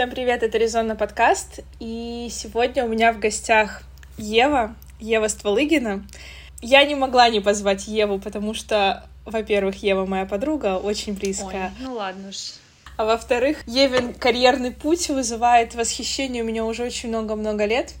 Всем привет, это Резонно подкаст, и сегодня у меня в гостях Ева, Ева Стволыгина. Я не могла не позвать Еву, потому что, во-первых, Ева моя подруга, очень близкая. Ой, ну ладно уж. А во-вторых, Евин карьерный путь вызывает восхищение у меня уже очень много-много лет.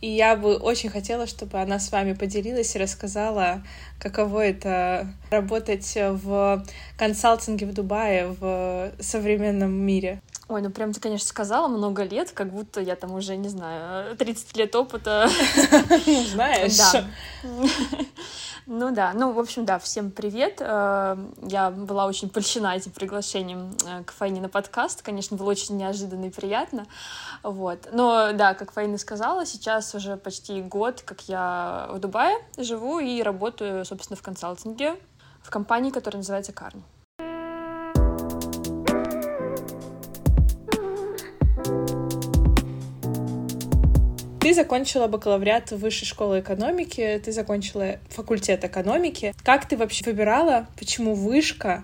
И я бы очень хотела, чтобы она с вами поделилась и рассказала, каково это работать в консалтинге в Дубае в современном мире. Ой, ну прям ты, конечно, сказала много лет, как будто я там уже, не знаю, 30 лет опыта. Знаешь. Да. Ну да, ну, в общем, да, всем привет. Э, я была очень польщена этим приглашением э, к Файне на подкаст. Конечно, было очень неожиданно и приятно. Вот. Но да, как Фаина сказала, сейчас уже почти год, как я в Дубае живу и работаю, собственно, в консалтинге в компании, которая называется Карни. Ты закончила бакалавриат Высшей школе экономики, ты закончила факультет экономики. Как ты вообще выбирала, почему вышка,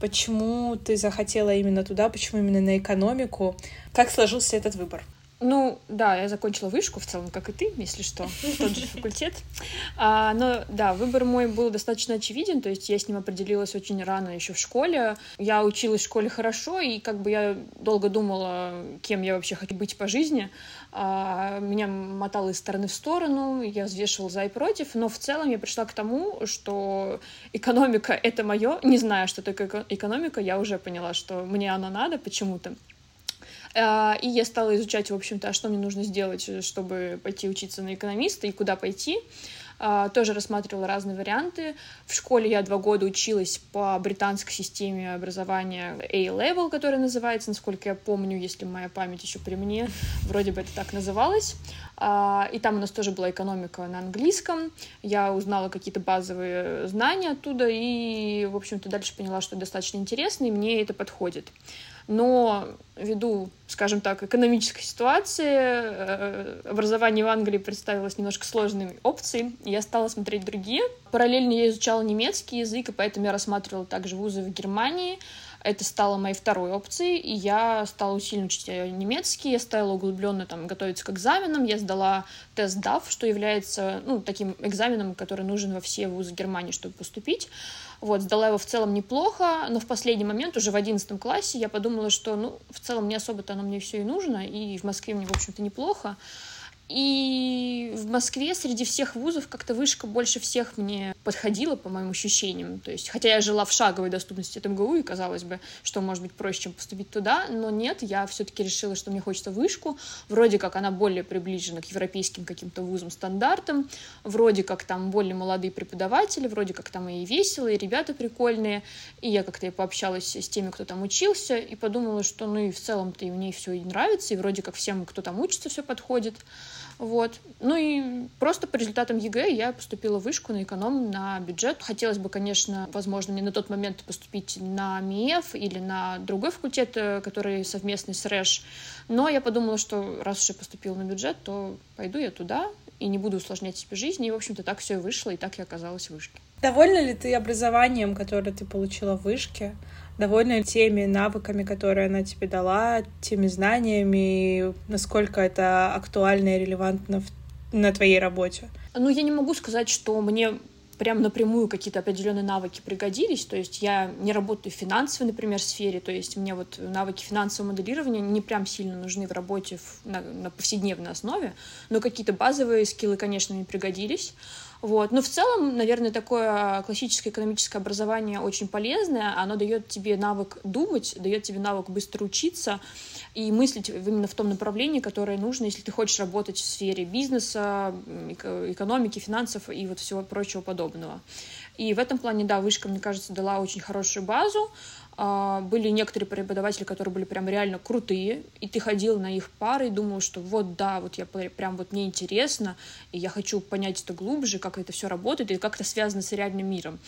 почему ты захотела именно туда, почему именно на экономику? Как сложился этот выбор? Ну, да, я закончила вышку в целом, как и ты, если что, тот же факультет. А, но, да, выбор мой был достаточно очевиден, то есть я с ним определилась очень рано еще в школе. Я училась в школе хорошо, и как бы я долго думала, кем я вообще хочу быть по жизни. А, меня мотало из стороны в сторону, я взвешивала за и против, но в целом я пришла к тому, что экономика — это мое. Не знаю, что такое экономика, я уже поняла, что мне она надо почему-то. А, и я стала изучать, в общем-то, а что мне нужно сделать, э, чтобы пойти учиться на экономиста и куда пойти. А, тоже рассматривала разные варианты. В школе я два года училась по британской системе образования A-Level, которая называется, насколько я помню, если моя память еще при мне, вроде бы это так называлось. А, и там у нас тоже была экономика на английском. Я узнала какие-то базовые знания оттуда и, в общем-то, дальше поняла, что достаточно интересно, и мне это подходит но ввиду, скажем так, экономической ситуации, э, образование в Англии представилось немножко сложной опцией, и я стала смотреть другие. Параллельно я изучала немецкий язык, и поэтому я рассматривала также вузы в Германии, это стало моей второй опцией, и я стала усиленно учить немецкий, я стала углубленно там готовиться к экзаменам, я сдала тест DAF, что является ну, таким экзаменом, который нужен во все вузы Германии, чтобы поступить. Вот, сдала его в целом неплохо, но в последний момент, уже в одиннадцатом классе, я подумала, что, ну, в целом не особо-то оно мне все и нужно, и в Москве мне, в общем-то, неплохо. И в Москве среди всех вузов как-то вышка больше всех мне подходила, по моим ощущениям. То есть, хотя я жила в шаговой доступности от МГУ, и казалось бы, что может быть проще, чем поступить туда, но нет, я все-таки решила, что мне хочется вышку. Вроде как она более приближена к европейским каким-то вузам стандартам, вроде как там более молодые преподаватели, вроде как там и весело, и ребята прикольные. И я как-то пообщалась с теми, кто там учился, и подумала, что ну и в целом-то и мне все и нравится, и вроде как всем, кто там учится, все подходит. Вот. Ну и просто по результатам ЕГЭ я поступила в вышку на эконом на бюджет. Хотелось бы, конечно, возможно, мне на тот момент поступить на МИЭФ или на другой факультет, э, который совместный с РЭШ. Но я подумала, что раз уж я поступила на бюджет, то пойду я туда и не буду усложнять себе жизнь. И, в общем-то, так все и вышло, и так я оказалась в вышке. Довольна ли ты образованием, которое ты получила в вышке? Довольна теми навыками, которые она тебе дала, теми знаниями, насколько это актуально и релевантно в, на твоей работе? Ну, я не могу сказать, что мне прям напрямую какие-то определенные навыки пригодились. То есть я не работаю в финансовой, например, сфере, то есть мне вот навыки финансового моделирования не прям сильно нужны в работе в, на, на повседневной основе, но какие-то базовые скиллы, конечно, мне пригодились. Вот. Но в целом, наверное, такое классическое экономическое образование очень полезное. Оно дает тебе навык думать, дает тебе навык быстро учиться и мыслить именно в том направлении, которое нужно, если ты хочешь работать в сфере бизнеса, экономики, финансов и вот всего прочего подобного. И в этом плане, да, вышка, мне кажется, дала очень хорошую базу. А, были некоторые преподаватели, которые были прям реально крутые, и ты ходил на их пары и думал, что вот да, вот я прям вот мне интересно, и я хочу понять это глубже, как это все работает и как это связано с реальным миром.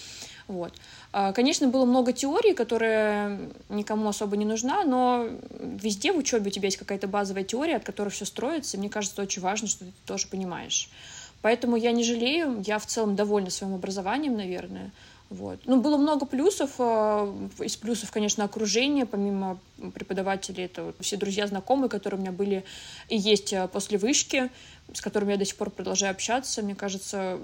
Вот. А, конечно, было много теорий, которая никому особо не нужна, но везде в учебе у тебя есть какая-то базовая теория, от которой все строится, и мне кажется, очень важно, что ты тоже понимаешь. Поэтому я не жалею, я в целом довольна своим образованием, наверное. Вот. Ну, было много плюсов. Э, из плюсов, конечно, окружение, помимо преподавателей, это все друзья, знакомые, которые у меня были и есть э, после вышки, с которыми я до сих пор продолжаю общаться. Мне кажется,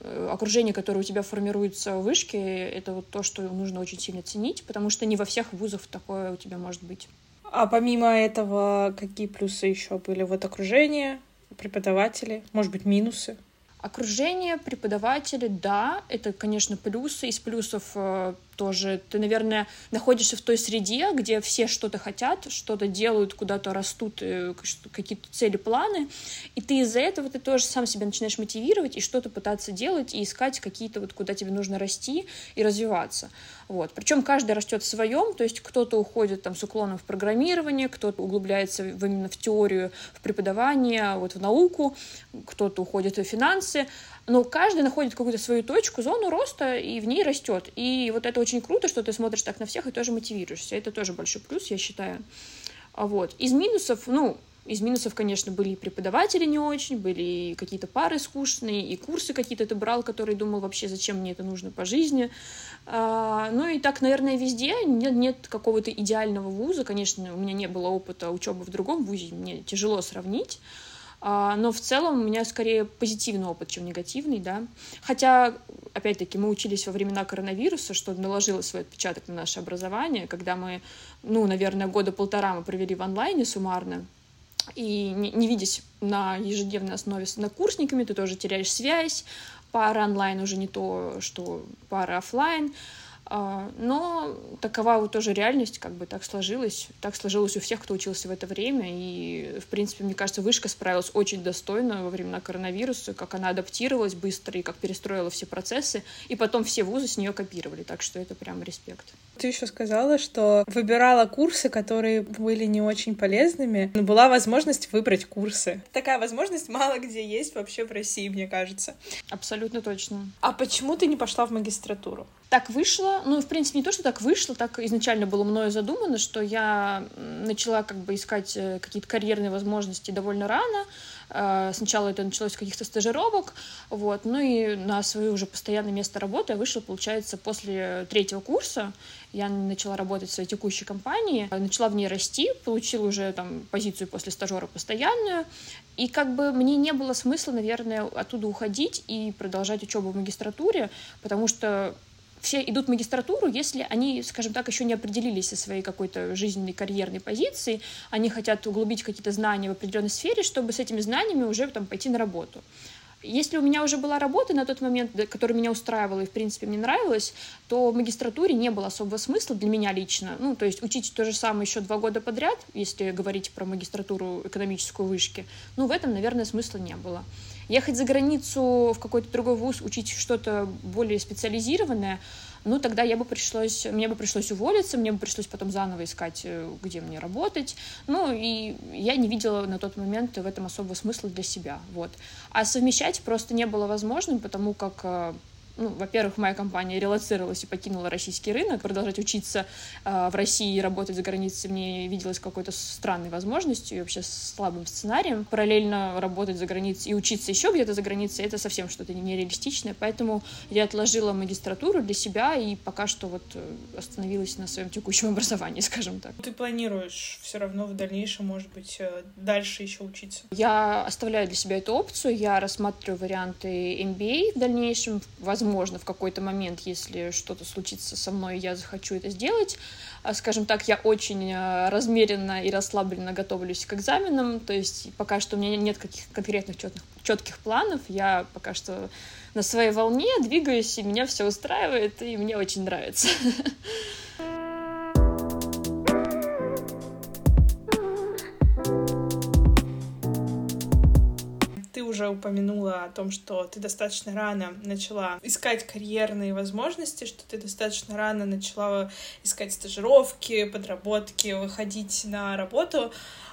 э, окружение, которое у тебя формируется в вышке, это вот то, что нужно очень сильно ценить, потому что не во всех вузах такое у тебя может быть. А помимо этого, какие плюсы еще были? Вот окружение, преподаватели, может быть, минусы? Окружение, преподаватели, да, это, конечно, плюсы. Из плюсов э, тоже ты, наверное, находишься в той среде, где все что-то хотят, что-то делают, куда-то растут, э, какие-то цели, планы, и ты из-за этого ты тоже сам себя начинаешь мотивировать и что-то пытаться делать и искать какие-то вот куда тебе нужно расти и развиваться. Вот. Причем каждый растет в своем, то есть кто-то уходит там с уклоном в программирование, кто-то углубляется именно в теорию, в преподавание, вот в науку, кто-то уходит в финансы, но каждый находит какую-то свою точку, зону роста, и в ней растет. И вот это очень круто, что ты смотришь так на всех и тоже мотивируешься. Это тоже большой плюс, я считаю. А вот. Из минусов, ну, из минусов, конечно, были и преподаватели не очень, были какие-то пары скучные, и курсы какие-то ты брал, которые думал вообще, зачем мне это нужно по жизни. А, ну и так, наверное, везде нет, нет какого-то идеального вуза. Конечно, у меня не было опыта учебы в другом вузе, мне тяжело сравнить. А, но в целом у меня скорее позитивный опыт, чем негативный, да. Хотя, опять-таки, мы учились во времена коронавируса, что наложило свой отпечаток на наше образование, когда мы, ну, наверное, года полтора мы провели в онлайне суммарно, и не, не видясь на ежедневной основе с однокурсниками, ты тоже теряешь связь, пара онлайн уже не то, что пара офлайн. А, но такова вот тоже реальность, как бы так сложилось. Так сложилось у всех, кто учился в это время. И, в принципе, мне кажется, вышка справилась очень достойно во времена коронавируса, как она адаптировалась быстро и как перестроила все процессы. И потом все вузы с нее копировали. Так что это прям респект. Ты еще сказала, что выбирала курсы, которые были не очень полезными, но была возможность выбрать курсы. Такая возможность мало где есть вообще в России, мне кажется. Абсолютно точно. А почему ты не пошла в магистратуру? Так вышло, ну, в принципе, не то, что так вышло, так изначально было мною задумано, что я начала как бы искать э, какие-то карьерные возможности довольно рано, Э, сначала это началось с каких-то стажировок, вот, ну и на свое уже постоянное место работы я вышла, получается, после третьего курса. Я начала работать в своей текущей компании, начала в ней расти, получила уже там позицию после стажера постоянную, и как бы мне не было смысла, наверное, оттуда уходить и продолжать учебу в магистратуре, потому что все идут в магистратуру, если они, скажем так, еще не определились со своей какой-то жизненной карьерной позицией, они хотят углубить какие-то знания в определенной сфере, чтобы с этими знаниями уже там пойти на работу. Если у меня уже была работа на тот момент, которая меня устраивала и, в принципе, мне нравилась, то в магистратуре не было особого смысла для меня лично. Ну, то есть учить то же самое еще два года подряд, если говорить про магистратуру экономическую вышки, ну, в этом, наверное, смысла не было. Ехать за границу в какой-то другой вуз, учить что-то более специализированное, ну, тогда я бы пришлось, мне бы пришлось уволиться, мне бы пришлось потом заново искать, э, где мне работать. Ну, и я не видела на тот момент в этом особого смысла для себя, вот. А совмещать просто не было возможным, потому как э, ну, во-первых, моя компания релацировалась и покинула российский рынок. Продолжать учиться э, в России и работать за границей мне виделось какой-то странной возможностью и вообще слабым сценарием. Параллельно работать за границей и учиться еще где-то за границей — это совсем что-то нереалистичное. Поэтому я отложила магистратуру для себя и пока что вот э, остановилась на своем текущем образовании, скажем так. Ты планируешь все равно в дальнейшем, может быть, э, дальше еще учиться? Я оставляю для себя эту опцию. Я рассматриваю варианты MBA в дальнейшем, возможно, возможно, в какой-то момент, если что-то случится со мной, я захочу это сделать. А, скажем так, я очень а, размеренно и расслабленно готовлюсь к экзаменам, то есть пока что у меня нет каких конкретных четких, четких планов, я пока что на своей волне двигаюсь, и меня все устраивает, и мне очень нравится. упомянула о том, что ты достаточно рано начала искать карьерные возможности, что ты достаточно рано начала искать стажировки, подработки, выходить на работу.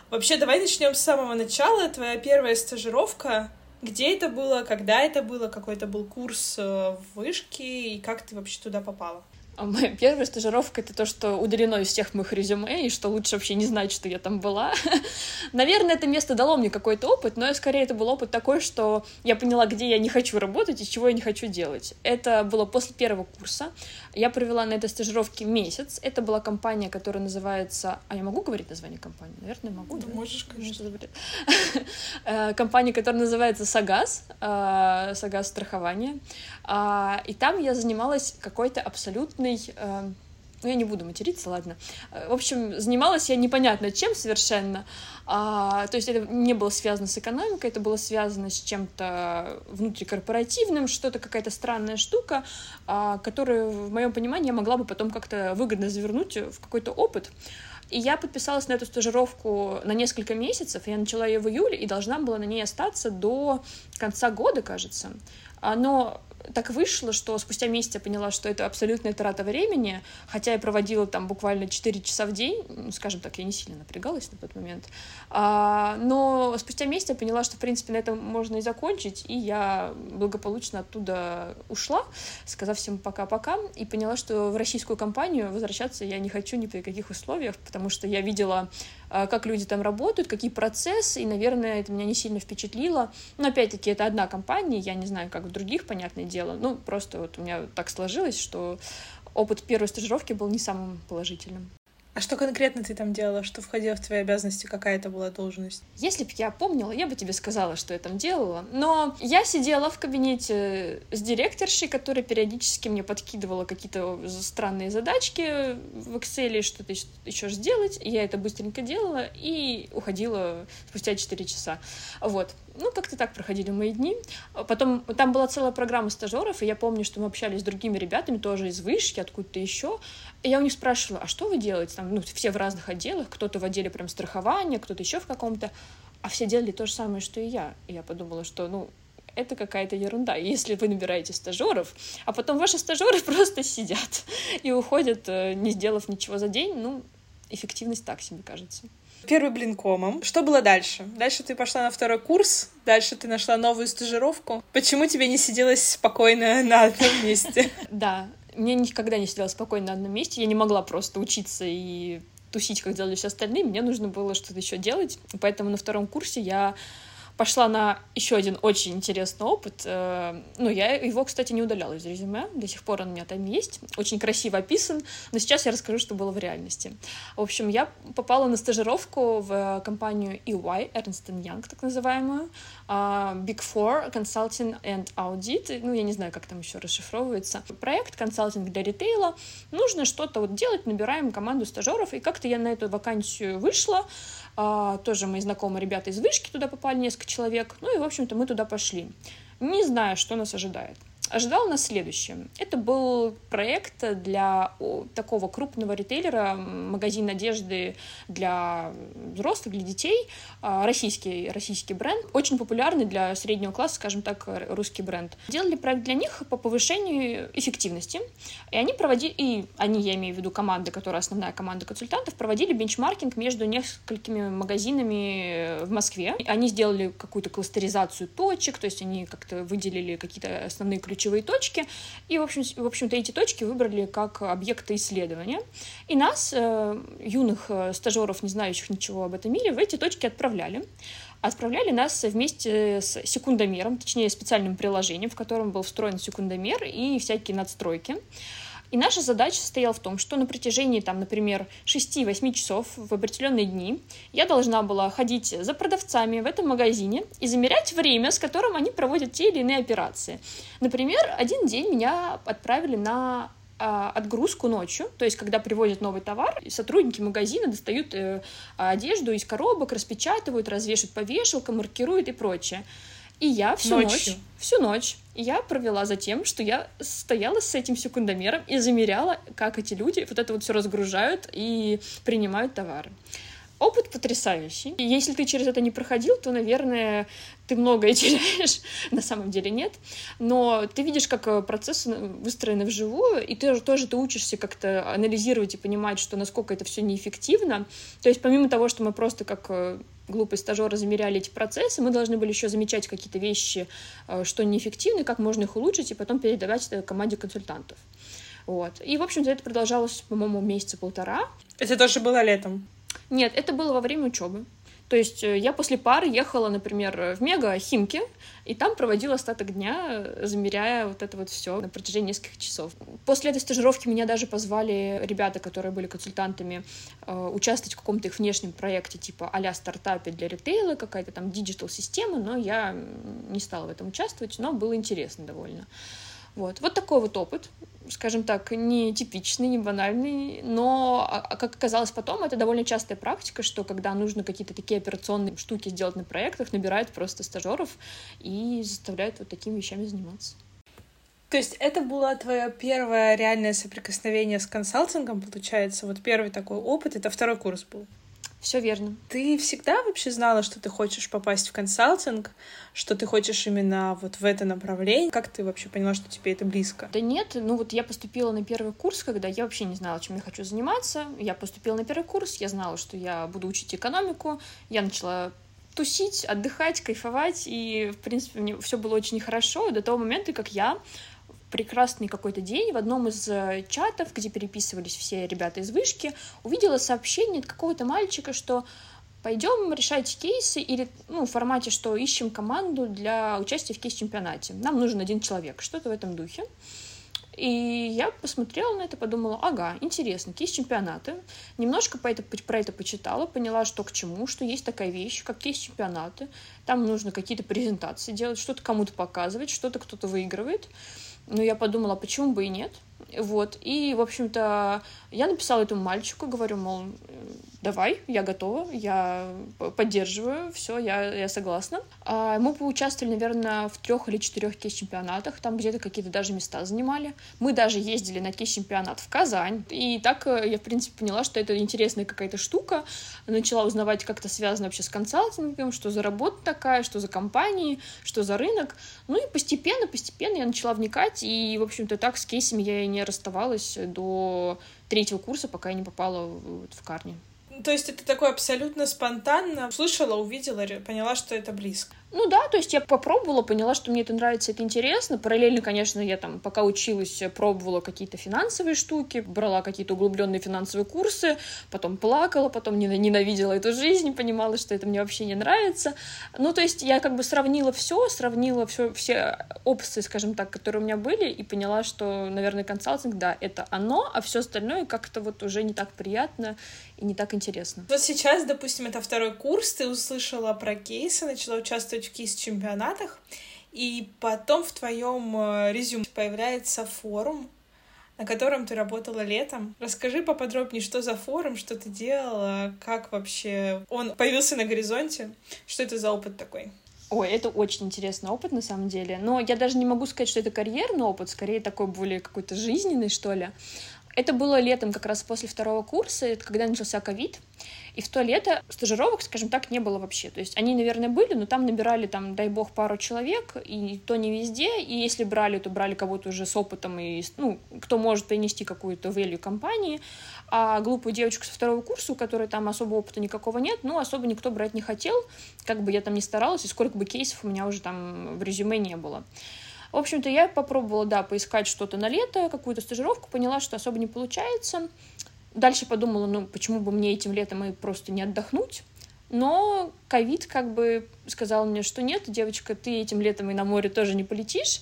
Вообще, давай начнем с самого начала. Твоя первая стажировка. Где это было, когда это было, какой это был курс э, в вышке и как ты вообще туда попала? А моя первая стажировка — это то, что удалено из всех моих резюме, и что лучше вообще не знать, что я там была. Наверное, это место дало мне какой-то опыт, но скорее это был опыт такой, что я поняла, где я не хочу работать и чего я не хочу делать. Это было после первого курса. Я провела на этой стажировке месяц. Это была компания, которая называется... А я могу говорить название компании? Наверное, могу. Да, да? можешь, конечно. Э, компания, которая называется Сагаз. Э, Сагаз страхование. А, и там я занималась какой-то абсолютной э, ну, я не буду материться, ладно. В общем, занималась я непонятно чем совершенно. А, то есть это не было связано с экономикой, это было связано с чем-то внутрикорпоративным, что-то какая-то странная штука, а, которую, в моем понимании, я могла бы потом как-то выгодно завернуть в какой-то опыт. И я подписалась на эту стажировку на несколько месяцев. Я начала ее в июле и должна была на ней остаться до конца года, кажется. Но так вышло, что спустя месяц я поняла, что это абсолютная трата времени, хотя я проводила там буквально 4 часа в день, скажем так, я не сильно напрягалась на тот момент, а, но спустя месяц я поняла, что, в принципе, на этом можно и закончить, и я благополучно оттуда ушла, сказав всем пока-пока, и поняла, что в российскую компанию возвращаться я не хочу ни при каких условиях, потому что я видела а, как люди там работают, какие процессы, и, наверное, это меня не сильно впечатлило. Но, опять-таки, это одна компания, я не знаю, как в других, понятное дело. Ну, просто вот у меня так сложилось, что опыт первой стажировки был не самым положительным. А что конкретно ты там делала? Что входило в твои обязанности? Какая это была должность? Если бы я помнила, я бы тебе сказала, что я там делала. Но я сидела в кабинете с директоршей, которая периодически мне подкидывала какие-то странные задачки в Excel, что-то еще сделать. И я это быстренько делала и уходила спустя 4 часа. Вот. Ну, как-то так проходили мои дни. Потом там была целая программа стажеров, и я помню, что мы общались с другими ребятами, тоже из вышки, откуда-то еще. И я у них спрашивала, а что вы делаете? Там, ну, все в разных отделах, кто-то в отделе прям страхования, кто-то еще в каком-то. А все делали то же самое, что и я. И я подумала, что, ну, это какая-то ерунда. Если вы набираете стажеров, а потом ваши стажеры просто сидят и уходят, э, не сделав ничего за день, ну, эффективность так себе кажется. Первый блин комом. Что было дальше? Дальше ты пошла на второй курс, дальше ты нашла новую стажировку. Почему тебе не сиделось спокойно на одном месте? Да, мне никогда не сиделось спокойно на одном месте. Я не могла просто учиться и тусить, как делали все остальные. Мне нужно было что-то еще делать. Поэтому на втором курсе я пошла на еще один очень интересный опыт. Э, ну, я его, кстати, не удаляла из резюме, до сих пор он у меня там есть, очень красиво описан, но сейчас я расскажу, что было в реальности. В общем, я попала на стажировку в компанию EY, Ernst Young, так называемую, а, Big Four Consulting and Audit, ну, я не знаю, как там еще расшифровывается. Проект консалтинг для ритейла. Нужно что-то вот делать, набираем команду стажеров, и как-то я на эту вакансию вышла, а, тоже мои знакомые ребята из вышки туда попали, несколько человек. Ну и, в общем-то, мы туда пошли. Не знаю, что нас ожидает ожидал нас следующее. Это был проект для такого крупного ритейлера, магазин одежды для взрослых, для детей, а, российский, российский бренд, очень популярный для среднего класса, скажем так, русский бренд. Делали проект для них по повышению эффективности, и они проводили, и они, я имею в виду команды, которая основная команда консультантов, проводили бенчмаркинг между несколькими магазинами в Москве. Они сделали какую-то кластеризацию точек, то есть они как-то выделили какие-то основные ключи ключевые точки, и, в, общем, в общем-то, эти точки выбрали как объекты исследования. И нас, э, юных э, стажеров, не знающих ничего об этом мире, в эти точки отправляли. Отправляли нас вместе с секундомером, точнее, специальным приложением, в котором был встроен секундомер и всякие надстройки. И наша задача состояла в том, что на протяжении, там, например, 6-8 часов в определенные дни я должна была ходить за продавцами в этом магазине и замерять время, с которым они проводят те или иные операции. Например, один день меня отправили на а, отгрузку ночью, то есть когда привозят новый товар, сотрудники магазина достают э, одежду из коробок, распечатывают, развешивают по вешалкам, маркируют и прочее. И я всю Ночью. ночь, всю ночь я провела за тем, что я стояла с этим секундомером и замеряла, как эти люди вот это вот все разгружают и принимают товары. Опыт потрясающий. Если ты через это не проходил, то, наверное, ты многое теряешь. На самом деле нет. Но ты видишь, как э, процессы выстроены вживую, и ты тоже ты учишься как-то анализировать и понимать, что насколько это все неэффективно. То есть помимо того, что мы просто как э, глупые стажеры замеряли эти процессы, мы должны были еще замечать какие-то вещи, э, что неэффективны, как можно их улучшить, и потом передавать это команде консультантов. Вот. И, в общем-то, это продолжалось, по-моему, месяца полтора. Это тоже было летом? Нет, это было во время учебы. То есть э, я после пары ехала, например, в Мега Химки, и там проводила остаток дня, замеряя вот это вот все на протяжении нескольких часов. После этой стажировки меня даже позвали ребята, которые были консультантами, э, участвовать в каком-то их внешнем проекте, типа а-ля стартапе для ритейла, какая-то там digital-система, но я не стала в этом участвовать, но было интересно довольно. Вот. вот такой вот опыт, скажем так, не типичный, не банальный, но, а, а как оказалось потом, это довольно частая практика, что когда нужно какие-то такие операционные штуки сделать на проектах, набирают просто стажеров и заставляют вот такими вещами заниматься. То есть это было твое первое реальное соприкосновение с консалтингом, получается? Вот первый такой опыт, это второй курс был? Все верно. Ты всегда вообще знала, что ты хочешь попасть в консалтинг, что ты хочешь именно вот в это направление? Как ты вообще поняла, что тебе это близко? Да нет, ну вот я поступила на первый курс, когда я вообще не знала, чем я хочу заниматься. Я поступила на первый курс, я знала, что я буду учить экономику, я начала тусить, отдыхать, кайфовать, и, в принципе, мне все было очень хорошо до того момента, как я прекрасный какой-то день в одном из э, чатов, где переписывались все ребята из вышки, увидела сообщение от какого-то мальчика, что пойдем решать кейсы или ну, в формате, что ищем команду для участия в кейс-чемпионате. Нам нужен один человек, что-то в этом духе. И я посмотрела на это, подумала, ага, интересно, кейс-чемпионаты. Немножко по это, про это почитала, поняла, что к чему, что есть такая вещь, как кейс-чемпионаты. Там нужно какие-то презентации делать, что-то кому-то показывать, что-то кто-то выигрывает. Ну, я подумала, почему бы и нет. Вот, и, в общем-то, я написала этому мальчику, говорю, мол, давай, я готова, я поддерживаю, все, я, я согласна. А мы поучаствовали, наверное, в трех или четырех кейс-чемпионатах, там где-то какие-то даже места занимали. Мы даже ездили на кейс-чемпионат в Казань, и так э, я, в принципе, поняла, что это интересная какая-то штука, начала узнавать, как это связано вообще с консалтингом, что за работа такая, что за компании, что за рынок. Ну и постепенно, постепенно я начала вникать, и, в общем-то, так с кейсами я и не расставалась до третьего курса, пока я не попала в, в Карни. То есть это такое абсолютно спонтанно. Слышала, увидела, поняла, что это близко. Ну да, то есть я попробовала, поняла, что мне это нравится, это интересно. Параллельно, конечно, я там, пока училась, пробовала какие-то финансовые штуки, брала какие-то углубленные финансовые курсы, потом плакала, потом ненавидела эту жизнь, понимала, что это мне вообще не нравится. Ну, то есть я как бы сравнила все, сравнила все, все опции, скажем так, которые у меня были, и поняла, что, наверное, консалтинг, да, это оно, а все остальное как-то вот уже не так приятно и не так интересно. Вот сейчас, допустим, это второй курс, ты услышала про кейсы, начала участвовать участвовать в кейс-чемпионатах, и потом в твоем э, резюме появляется форум, на котором ты работала летом. Расскажи поподробнее, что за форум, что ты делала, как вообще он появился на горизонте, что это за опыт такой? Ой, это очень интересный опыт на самом деле. Но я даже не могу сказать, что это карьерный опыт, скорее такой более какой-то жизненный, что ли. Это было летом, как раз после второго курса, это когда начался ковид. И в то лето стажировок, скажем так, не было вообще. То есть они, наверное, были, но там набирали, там, дай бог, пару человек, и то не везде. И если брали, то брали кого-то уже с опытом, и, ну, кто может принести какую-то value компании. А глупую девочку со второго курса, у которой там особо опыта никакого нет, ну, особо никто брать не хотел. Как бы я там ни старалась, и сколько бы кейсов у меня уже там в резюме не было. В общем-то, я попробовала, да, поискать что-то на лето, какую-то стажировку, поняла, что особо не получается. Дальше подумала, ну, почему бы мне этим летом и просто не отдохнуть. Но ковид как бы сказал мне, что нет, девочка, ты этим летом и на море тоже не полетишь.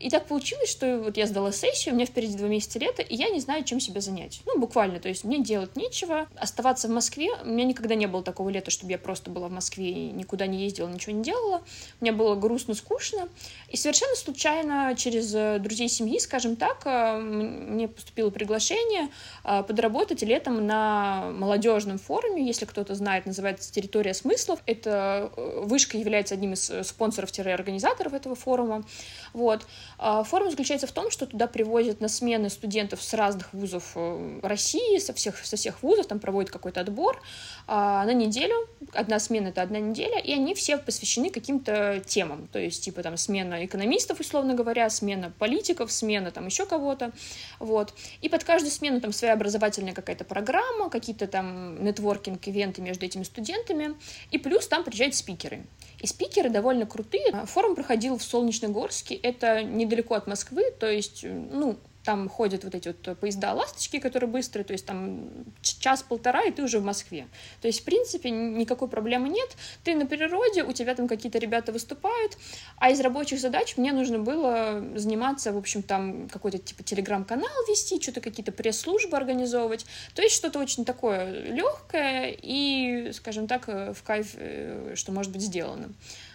И так получилось, что вот я сдала сессию, у меня впереди два месяца лета, и я не знаю, чем себя занять. Ну, буквально, то есть мне делать нечего. Оставаться в Москве, у меня никогда не было такого лета, чтобы я просто была в Москве и никуда не ездила, ничего не делала. Мне было грустно, скучно. И совершенно случайно через э, друзей семьи, скажем так, э, мне поступило приглашение э, подработать летом на молодежном форуме, если кто-то знает, называется «Территория смыслов». Это вышка является одним из спонсоров-организаторов этого форума. Вот. А, форум заключается в том, что туда привозят на смены студентов с разных вузов э, России, со всех, со всех вузов, там проводят какой-то отбор а, на неделю. Одна смена — это одна неделя, и они все посвящены каким-то темам. То есть, типа, там, смена экономистов, условно говоря, смена политиков, смена там еще кого-то. Вот. И под каждую смену там своя образовательная какая-то программа, какие-то там нетворкинг, ивенты между этими студентами. И плюс там приезжают спикеры. И спикеры довольно крутые. Форум проходил в Солнечногорске, это недалеко от Москвы, то есть, ну, там ходят вот эти вот поезда «Ласточки», которые быстрые, то есть там час-полтора, и ты уже в Москве. То есть, в принципе, никакой проблемы нет. Ты на природе, у тебя там какие-то ребята выступают, а из рабочих задач мне нужно было заниматься, в общем, там какой-то типа телеграм-канал вести, что-то какие-то пресс-службы организовывать. То есть что-то очень такое легкое и, скажем так, в кайф, э, что может быть сделано.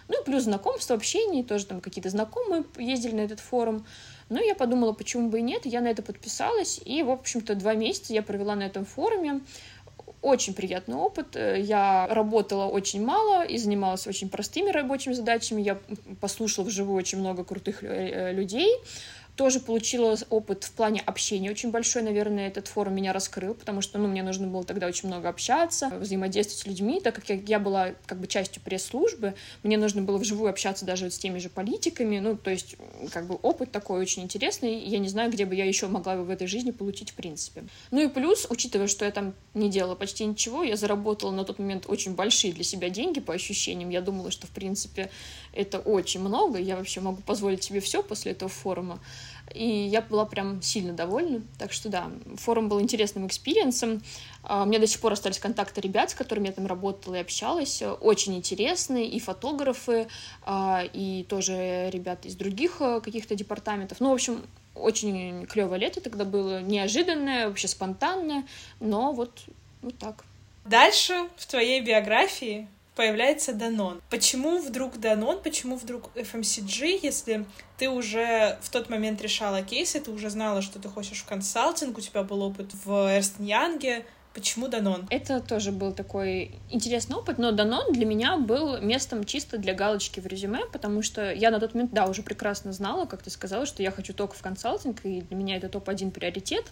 Ну и плюс знакомство, общение, тоже там какие-то знакомые ездили на этот форум. Ну, я подумала, почему бы и нет, я на это подписалась, и, в общем-то, два месяца я провела на этом форуме. Очень приятный опыт. Я работала очень мало и занималась очень простыми рабочими задачами. Я послушала вживую очень много крутых э, людей тоже получила опыт в плане общения очень большой, наверное, этот форум меня раскрыл, потому что, ну, мне нужно было тогда очень много общаться, взаимодействовать с людьми, так как я, я была как бы частью пресс-службы, мне нужно было вживую общаться даже вот с теми же политиками, ну, то есть, как бы опыт такой очень интересный, я не знаю, где бы я еще могла бы в этой жизни получить в принципе. Ну и плюс, учитывая, что я там не делала почти ничего, я заработала на тот момент очень большие для себя деньги по ощущениям, я думала, что, в принципе, это очень много, я вообще могу позволить себе все после этого форума, и я была прям сильно довольна. Так что да, форум был интересным experience ом. А, у меня до сих пор остались контакты ребят, с которыми я там работала и общалась. Очень интересные и фотографы, а, и тоже ребята из других а, каких-то департаментов. Ну, в общем, очень клевое лето тогда было, неожиданное, вообще спонтанное, но вот, вот так. Дальше в твоей биографии появляется Данон. Почему вдруг Данон, почему вдруг FMCG, если ты уже в тот момент решала кейсы, ты уже знала, что ты хочешь в консалтинг, у тебя был опыт в Эрст Янге, Почему Данон? Это тоже был такой интересный опыт, но Данон для меня был местом чисто для галочки в резюме, потому что я на тот момент, да, уже прекрасно знала, как ты сказала, что я хочу только в консалтинг, и для меня это топ-1 приоритет,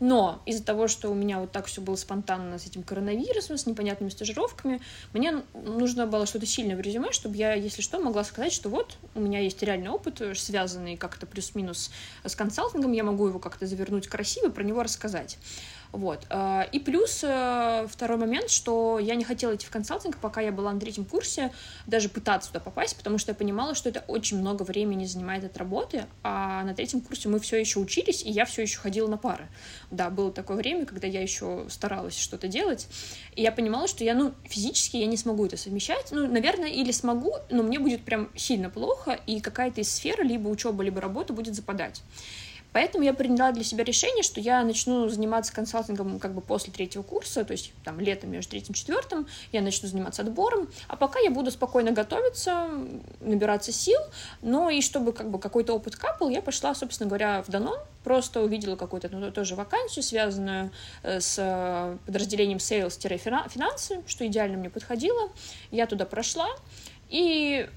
но из-за того, что у меня вот так все было спонтанно с этим коронавирусом, с непонятными стажировками, мне нужно было что-то сильное в резюме, чтобы я, если что, могла сказать, что вот, у меня есть реальный опыт, связанный как-то плюс-минус с консалтингом, я могу его как-то завернуть красиво, про него рассказать. Вот. Э, и плюс э, второй момент, что я не хотела идти в консалтинг, пока я была на третьем курсе, даже пытаться туда попасть, потому что я понимала, что это очень много времени занимает от работы, а на третьем курсе мы все еще учились, и я все еще ходила на пары. Да, было такое время, когда я еще старалась что-то делать, и я понимала, что я, ну, физически я не смогу это совмещать, ну, наверное, или смогу, но мне будет прям сильно плохо, и какая-то из сфер, либо учеба, либо работа будет западать. Поэтому я приняла для себя решение, что я начну заниматься консалтингом как бы после третьего курса, то есть там летом между третьим и четвертым я начну заниматься отбором, а пока я буду спокойно готовиться, набираться сил, но и чтобы как бы какой-то опыт капал, я пошла, собственно говоря, в Данон, просто увидела какую-то ну, тоже вакансию, связанную э, с подразделением sales-финансы, что идеально мне подходило. Я туда прошла, и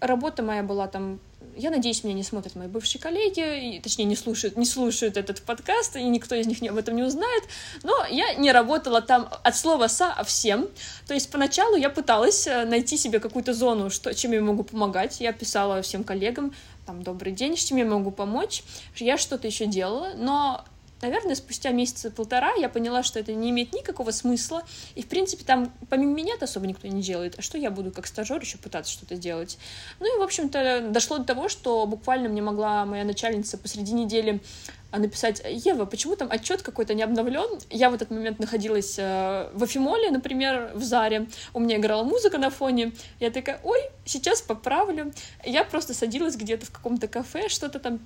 работа моя была там я надеюсь, меня не смотрят мои бывшие коллеги, и, точнее, не слушают, не слушают этот подкаст, и никто из них об этом не узнает, но я не работала там от слова «со», а всем, то есть поначалу я пыталась э, найти себе какую-то зону, что, чем я могу помогать, я писала всем коллегам, там, добрый день, чем я могу помочь, я что-то еще делала, но наверное, спустя месяца полтора я поняла, что это не имеет никакого смысла, и, в принципе, там помимо меня-то особо никто не делает, а что я буду как стажер еще пытаться что-то делать? Ну и, в общем-то, дошло до того, что буквально мне могла моя начальница посреди недели а, написать, Ева, почему там отчет какой-то не обновлен? Я в этот момент находилась э, в Афимоле, например, в Заре, у меня играла музыка на фоне, я такая, ой, сейчас поправлю. Я просто садилась где-то в каком-то кафе, что-то там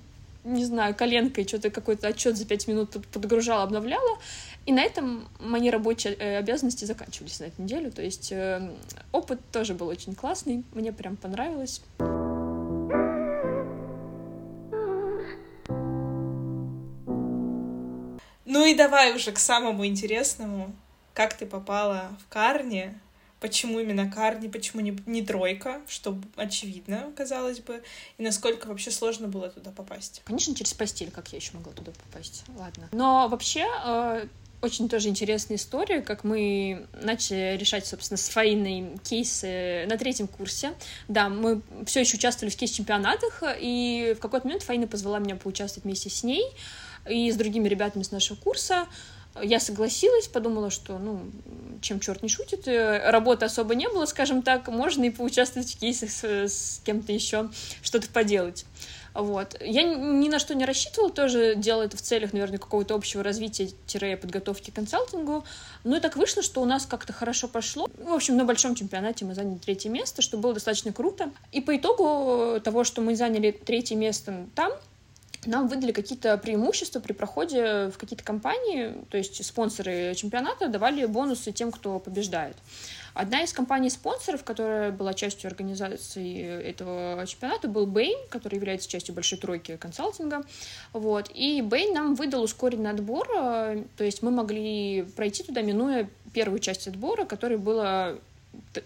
не знаю, коленкой что-то какой-то отчет за пять минут подгружала, обновляла. И на этом мои рабочие э, обязанности заканчивались на эту неделю. То есть э, опыт тоже был очень классный, мне прям понравилось. Ну и давай уже к самому интересному. Как ты попала в Карни? Почему именно Карни, почему не, не тройка, что очевидно, казалось бы, и насколько вообще сложно было туда попасть. Конечно, через постель, как я еще могла туда попасть. Ладно. Но вообще э, очень тоже интересная история, как мы начали решать, собственно, с Фаиной кейсы на третьем курсе. Да, мы все еще участвовали в кейс-чемпионатах, и в какой-то момент Фаина позвала меня поучаствовать вместе с ней и с другими ребятами с нашего курса. Я согласилась, подумала, что, ну, чем черт не шутит, э, работы особо не было, скажем так, можно и поучаствовать в кейсах с, с кем-то еще, что-то поделать. Вот. Я ни на что не рассчитывала, тоже делала это в целях, наверное, какого-то общего развития-подготовки к консалтингу. Но так вышло, что у нас как-то хорошо пошло. В общем, на большом чемпионате мы заняли третье место, что было достаточно круто. И по итогу того, что мы заняли третье место там, нам выдали какие-то преимущества при проходе в какие-то компании, то есть спонсоры чемпионата давали бонусы тем, кто побеждает. Одна из компаний-спонсоров, которая была частью организации этого чемпионата, был Bain, который является частью большой тройки консалтинга. Вот. И Bain нам выдал ускоренный отбор, э, то есть мы могли пройти туда, минуя первую часть отбора, которая была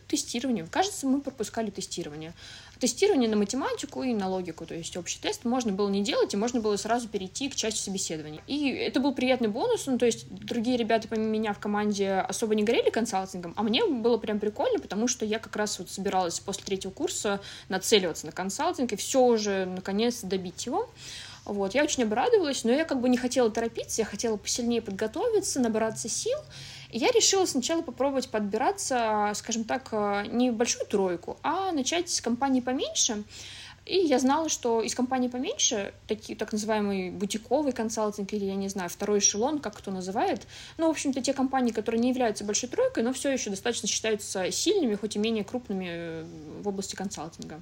тестированием. Кажется, мы пропускали тестирование тестирование на математику и на логику, то есть общий тест можно было не делать, и можно было сразу перейти к части собеседования. И это был приятный бонус, ну, то есть другие ребята помимо меня в команде особо не горели консалтингом, а мне было прям прикольно, потому что я как раз вот собиралась после третьего курса нацеливаться на консалтинг и все уже, наконец, добить его. Вот, я очень обрадовалась, но я как бы не хотела торопиться, я хотела посильнее подготовиться, набраться сил, и я решила сначала попробовать подбираться, скажем так, э, не большую тройку, а начать с компании поменьше. И я знала, что из компании поменьше, такие, так называемый бутиковый консалтинг или, я не знаю, второй эшелон, как кто называет, ну, в общем-то, те компании, которые не являются большой тройкой, но все еще достаточно считаются сильными, хоть и менее крупными э, в области консалтинга.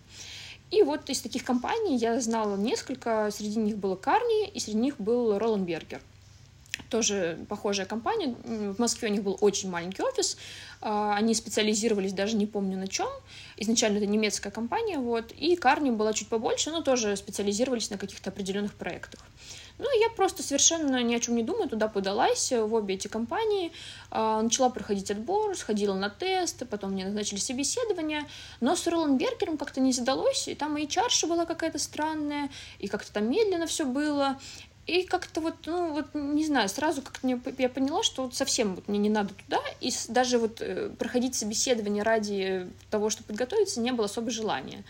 И вот из таких компаний я знала несколько, среди них было Карни, и среди них был Ролленбергер тоже похожая компания. В Москве у них был очень маленький офис. А, они специализировались, даже не помню на чем. Изначально это немецкая компания, вот. И Карни была чуть побольше, но тоже специализировались на каких-то определенных проектах. Ну, я просто совершенно ни о чем не думаю, туда подалась в обе эти компании, а, начала проходить отбор, сходила на тесты, потом мне назначили собеседование, но с Ролленбергером как-то не задалось, и там и HR была какая-то странная, и как-то там медленно все было, и как-то вот, ну, вот, не знаю, сразу как-то я поняла, что вот совсем вот мне не надо туда, и даже вот э, проходить собеседование ради того, чтобы подготовиться, не было особо желания.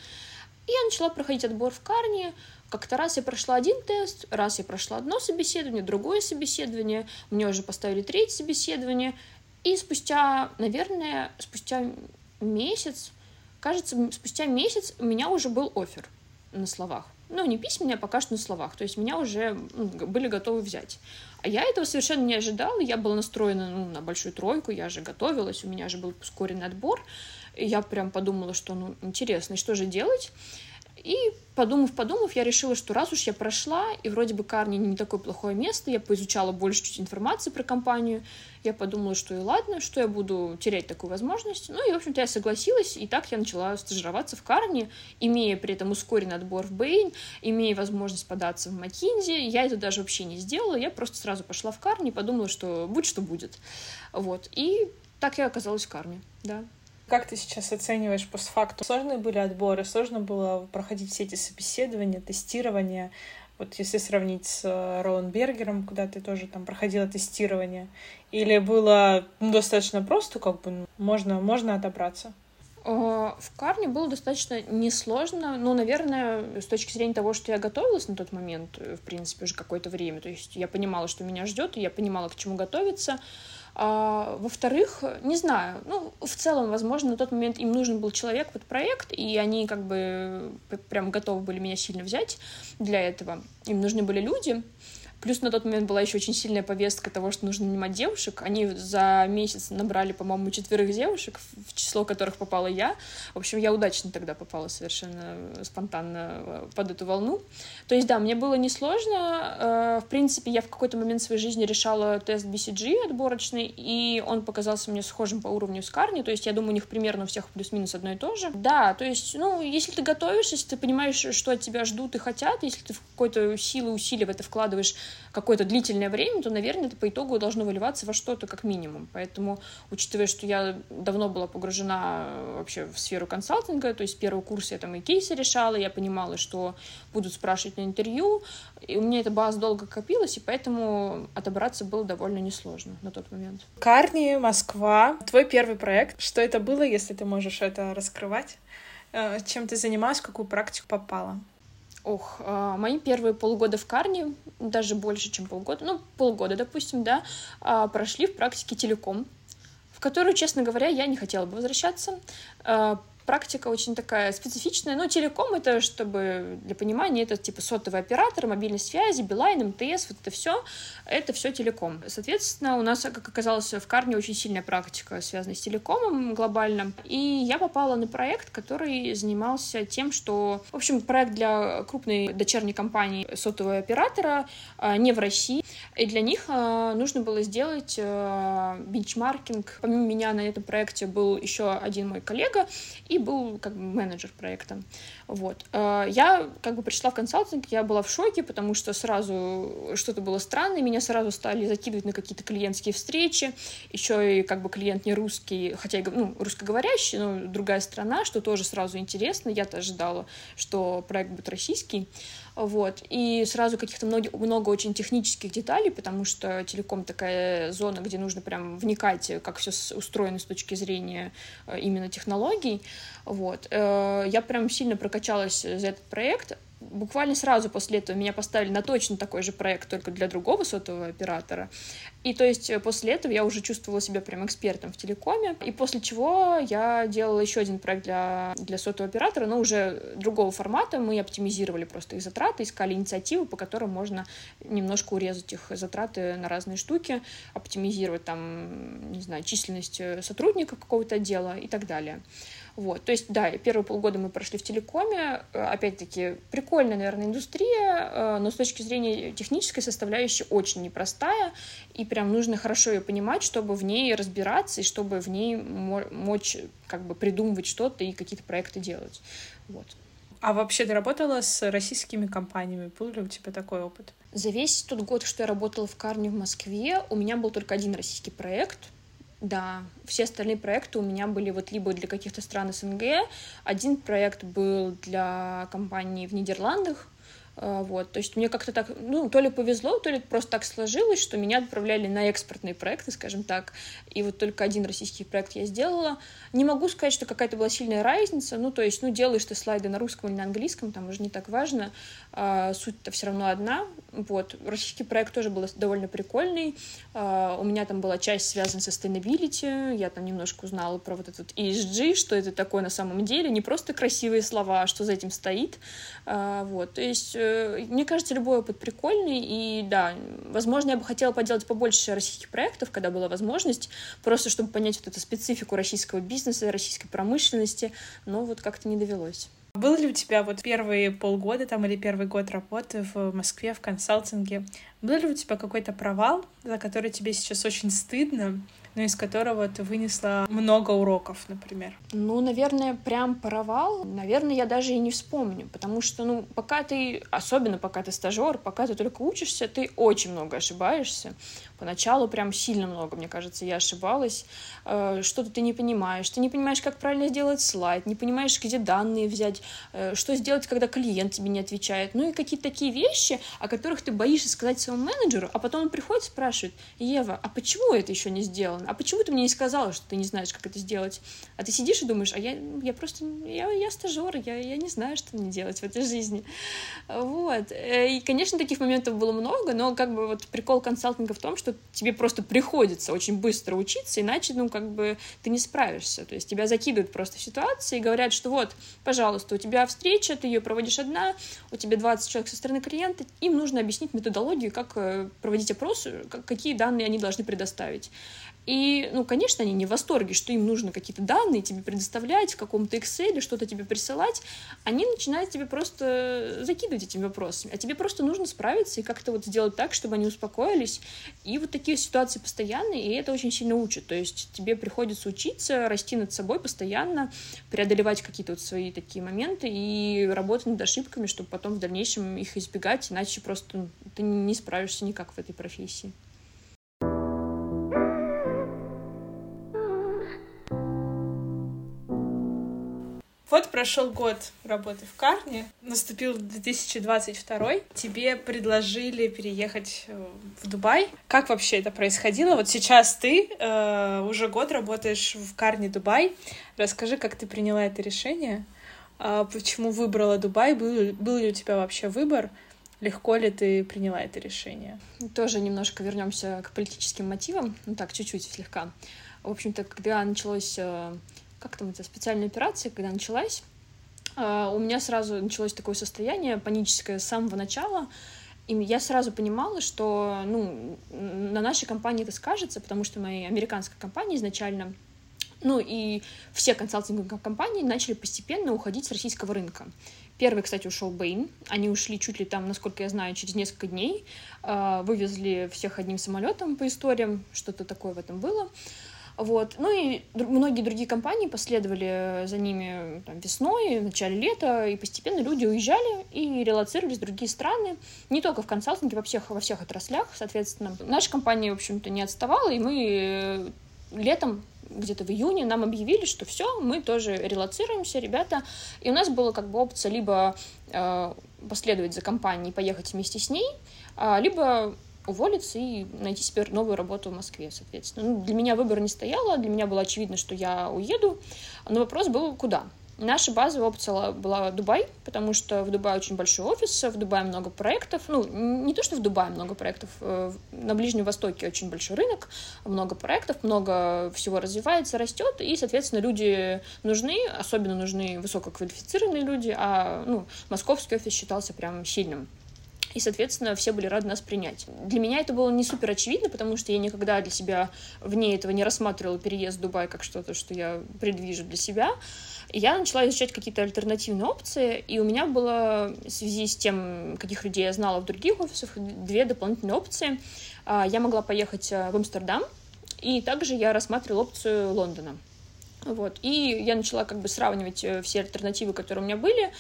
И я начала проходить отбор в Карне, как-то раз я прошла один тест, раз я прошла одно собеседование, другое собеседование, мне уже поставили третье собеседование, и спустя, наверное, спустя месяц, кажется, спустя месяц у меня уже был офер на словах ну, не письменные, а пока что на словах. То есть меня уже были готовы взять. А я этого совершенно не ожидала. Я была настроена ну, на большую тройку, я же готовилась, у меня же был ускоренный отбор. И я прям подумала, что, ну, интересно, что же делать? И подумав, подумав, я решила, что раз уж я прошла, и вроде бы Карни не такое плохое место, я поизучала больше чуть информации про компанию, я подумала, что и ладно, что я буду терять такую возможность. Ну и, в общем-то, я согласилась, и так я начала стажироваться в Карни, имея при этом ускоренный отбор в Бэйн, имея возможность податься в Макинзи. Я это даже вообще не сделала, я просто сразу пошла в Карни и подумала, что будь что будет. Вот, и так я оказалась в Карне, да. Как ты сейчас оцениваешь постфактум? Сложные были отборы, сложно было проходить все эти собеседования, тестирования. Вот если сравнить с э, Роуэн Бергером, куда ты тоже там проходила тестирование, или было ну, достаточно просто, как бы можно, можно отобраться? В Карне было достаточно несложно, но, наверное, с точки зрения того, что я готовилась на тот момент, э, в принципе, уже какое-то время, то есть я понимала, что меня ждет, и я понимала, к чему готовиться, а, во-вторых, не знаю, ну, в целом, возможно, на тот момент им нужен был человек под проект, и они как бы прям готовы были меня сильно взять для этого. Им нужны были люди, Плюс на тот момент была еще очень сильная повестка того, что нужно нанимать девушек. Они за месяц набрали, по-моему, четверых девушек, в число которых попала я. В общем, я удачно тогда попала совершенно спонтанно э, под эту волну. То есть, да, мне было несложно. Э, в принципе, я в какой-то момент своей жизни решала тест BCG отборочный, и он показался мне схожим по уровню с Карни. То есть, я думаю, у них примерно у всех плюс-минус одно и то же. Да, то есть, ну, если ты готовишься, если ты понимаешь, что от тебя ждут и хотят, если ты в какой-то силы усилия в это вкладываешь какое-то длительное время, то, наверное, это по итогу должно выливаться во что-то как минимум. Поэтому, учитывая, что я давно была погружена э, вообще в сферу консалтинга, то есть первый курс я там и кейсы решала, я понимала, что будут спрашивать на интервью, и у меня эта база долго копилась, и поэтому отобраться было довольно несложно на тот момент. Карни, Москва, твой первый проект. Что это было, если ты можешь это раскрывать? Э, чем ты занималась, какую практику попала? Ох, а, мои первые полгода в Карне, даже больше, чем полгода, ну, полгода, допустим, да, а, прошли в практике телеком, в которую, честно говоря, я не хотела бы возвращаться практика очень такая специфичная. Ну, телеком это, чтобы для понимания, это типа сотовый оператор, мобильной связи, Билайн, МТС, вот это все, это все телеком. Соответственно, у нас, как оказалось, в Карне очень сильная практика, связанная с телекомом глобально. И я попала на проект, который занимался тем, что, в общем, проект для крупной дочерней компании сотового оператора а, не в России. И для них а, нужно было сделать а, бенчмаркинг. Помимо меня на этом проекте был еще один мой коллега, и был как бы менеджер проекта. Вот. Э, я как бы пришла в консалтинг, я была в шоке, потому что сразу что-то было странное, меня сразу стали закидывать на какие-то клиентские встречи, еще и как бы клиент не русский, хотя и ну, русскоговорящий, но другая страна, что тоже сразу интересно. Я-то ожидала, что проект будет российский. Вот. И сразу каких-то много, много очень технических деталей, потому что телеком такая зона, где нужно прям вникать, как все устроено с точки зрения э, именно технологий. Вот. Э, я прям сильно прокачалась за этот проект, буквально сразу после этого меня поставили на точно такой же проект, только для другого сотового оператора. И то есть э, после этого я уже чувствовала себя прям экспертом в телекоме. И после чего я делала еще один проект для, для сотового оператора, но уже другого формата. Мы оптимизировали просто их затраты, искали инициативы, по которым можно немножко урезать их затраты на разные штуки, оптимизировать там, не знаю, численность э, сотрудников какого-то отдела и так далее. Вот, то есть, да, первые полгода мы прошли в телекоме, э, опять-таки, прикольная, наверное, индустрия, э, но с точки зрения технической составляющей очень непростая, и прям нужно хорошо ее понимать, чтобы в ней разбираться и чтобы в ней мочь как бы придумывать что-то и какие-то проекты делать. Вот. А вообще ты работала с российскими компаниями? Был ли у тебя такой опыт? За весь тот год, что я работала в Карне в Москве, у меня был только один российский проект — да, все остальные проекты у меня были вот либо для каких-то стран СНГ, один проект был для компании в Нидерландах, вот, то есть мне как-то так, ну, то ли повезло, то ли просто так сложилось, что меня отправляли на экспортные проекты, скажем так, и вот только один российский проект я сделала. Не могу сказать, что какая-то была сильная разница, ну, то есть, ну, делаешь ты слайды на русском или на английском, там уже не так важно, а, суть-то все равно одна, вот. Российский проект тоже был довольно прикольный, а, у меня там была часть связана с sustainability, я там немножко узнала про вот этот ESG, что это такое на самом деле, не просто красивые слова, а что за этим стоит, а, вот, то есть э, мне кажется, любой опыт прикольный, и да, возможно, я бы хотела поделать побольше российских проектов, когда была возможность, просто чтобы понять вот эту специфику российского бизнеса, российской промышленности, но вот как-то не довелось. Был ли у тебя вот первые полгода там или первый год работы в Москве в консалтинге, был ли у тебя какой-то провал, за который тебе сейчас очень стыдно, но из которого ты вынесла много уроков, например? Ну, наверное, прям провал, наверное, я даже и не вспомню, потому что, ну, пока ты, особенно пока ты стажер, пока ты только учишься, ты очень много ошибаешься. Поначалу прям сильно много, мне кажется, я ошибалась. Э, что-то ты не понимаешь. Ты не понимаешь, как правильно сделать слайд, не понимаешь, где данные взять, э, что сделать, когда клиент тебе не отвечает. Ну и какие-то такие вещи, о которых ты боишься сказать своему менеджеру, а потом он приходит и спрашивает, Ева, а почему это еще не сделано? А почему ты мне не сказала, что ты не знаешь, как это сделать? А ты сидишь и думаешь, а я, я просто, я, я стажер, я, я не знаю, что мне делать в этой жизни. Вот. Э, и, конечно, таких моментов было много, но как бы вот прикол консалтинга в том, что тебе просто приходится очень быстро учиться, иначе, ну, как бы ты не справишься. То есть тебя закидывают просто в ситуации и говорят, что вот, пожалуйста, у тебя встреча, ты ее проводишь одна, у тебя 20 человек со стороны клиента, им нужно объяснить методологию, как э, проводить опросы, какие данные они должны предоставить. И, ну, конечно, они не в восторге, что им нужно какие-то данные тебе предоставлять в каком-то Excel, что-то тебе присылать. Они начинают тебе просто закидывать этими вопросами. А тебе просто нужно справиться и как-то вот сделать так, чтобы они успокоились. И вот такие ситуации постоянные, и это очень сильно учит. То есть тебе приходится учиться, расти над собой постоянно, преодолевать какие-то вот свои такие моменты и работать над ошибками, чтобы потом в дальнейшем их избегать, иначе просто ты не справишься никак в этой профессии. Вот прошел год работы в Карне, наступил 2022, тебе предложили переехать э, в Дубай. Как вообще это происходило? Вот сейчас ты э, уже год работаешь в Карне Дубай. Расскажи, как ты приняла это решение, А почему выбрала Дубай? Был, был ли у тебя вообще выбор? Легко ли ты приняла это решение? Тоже немножко вернемся к политическим мотивам, ну так, чуть-чуть слегка. В общем-то, когда началась, э, как там это, специальная операция, когда началась, э, у меня сразу началось такое состояние паническое с самого начала, и я сразу понимала, что ну, на нашей компании это скажется, потому что моя американская компания изначально ну и все консалтинговые компании начали постепенно уходить с российского рынка. Первый, кстати, ушел Бэйн. Они ушли чуть ли там, насколько я знаю, через несколько дней. А, вывезли всех одним самолетом по историям. Что-то такое в этом было. Вот. Ну и многие другие компании последовали за ними там, весной, в начале лета, и постепенно люди уезжали и релацировались в другие страны, не только в консалтинге, во всех, во всех отраслях, соответственно. Наша компания, в общем-то, не отставала, и мы э, летом где-то в июне нам объявили, что все, мы тоже релацируемся, ребята. И у нас была как бы опция либо э, последовать за компанией, поехать вместе с ней, э, либо уволиться и найти себе новую работу в Москве, соответственно. Ну, для меня выбора не стояло, для меня было очевидно, что я уеду, но вопрос был, куда. Наша базовая опция была Дубай, потому что в Дубае очень большой офис, в Дубае много проектов. Ну, не то, что в Дубае много проектов, э, на Ближнем Востоке очень большой рынок, много проектов, много всего развивается, растет, и, соответственно, люди нужны, особенно нужны высококвалифицированные люди, а ну, московский офис считался прям сильным и, соответственно, все были рады нас принять. Для меня это было не супер очевидно, потому что я никогда для себя вне этого не рассматривала переезд в Дубай как что-то, что я предвижу для себя. Я начала изучать какие-то альтернативные опции, и у меня было в связи с тем, каких людей я знала в других офисах, две дополнительные опции. А, я могла поехать э, в Амстердам, и также я рассматривала опцию Лондона. Вот. И я начала как бы сравнивать э, все альтернативы, которые у меня были,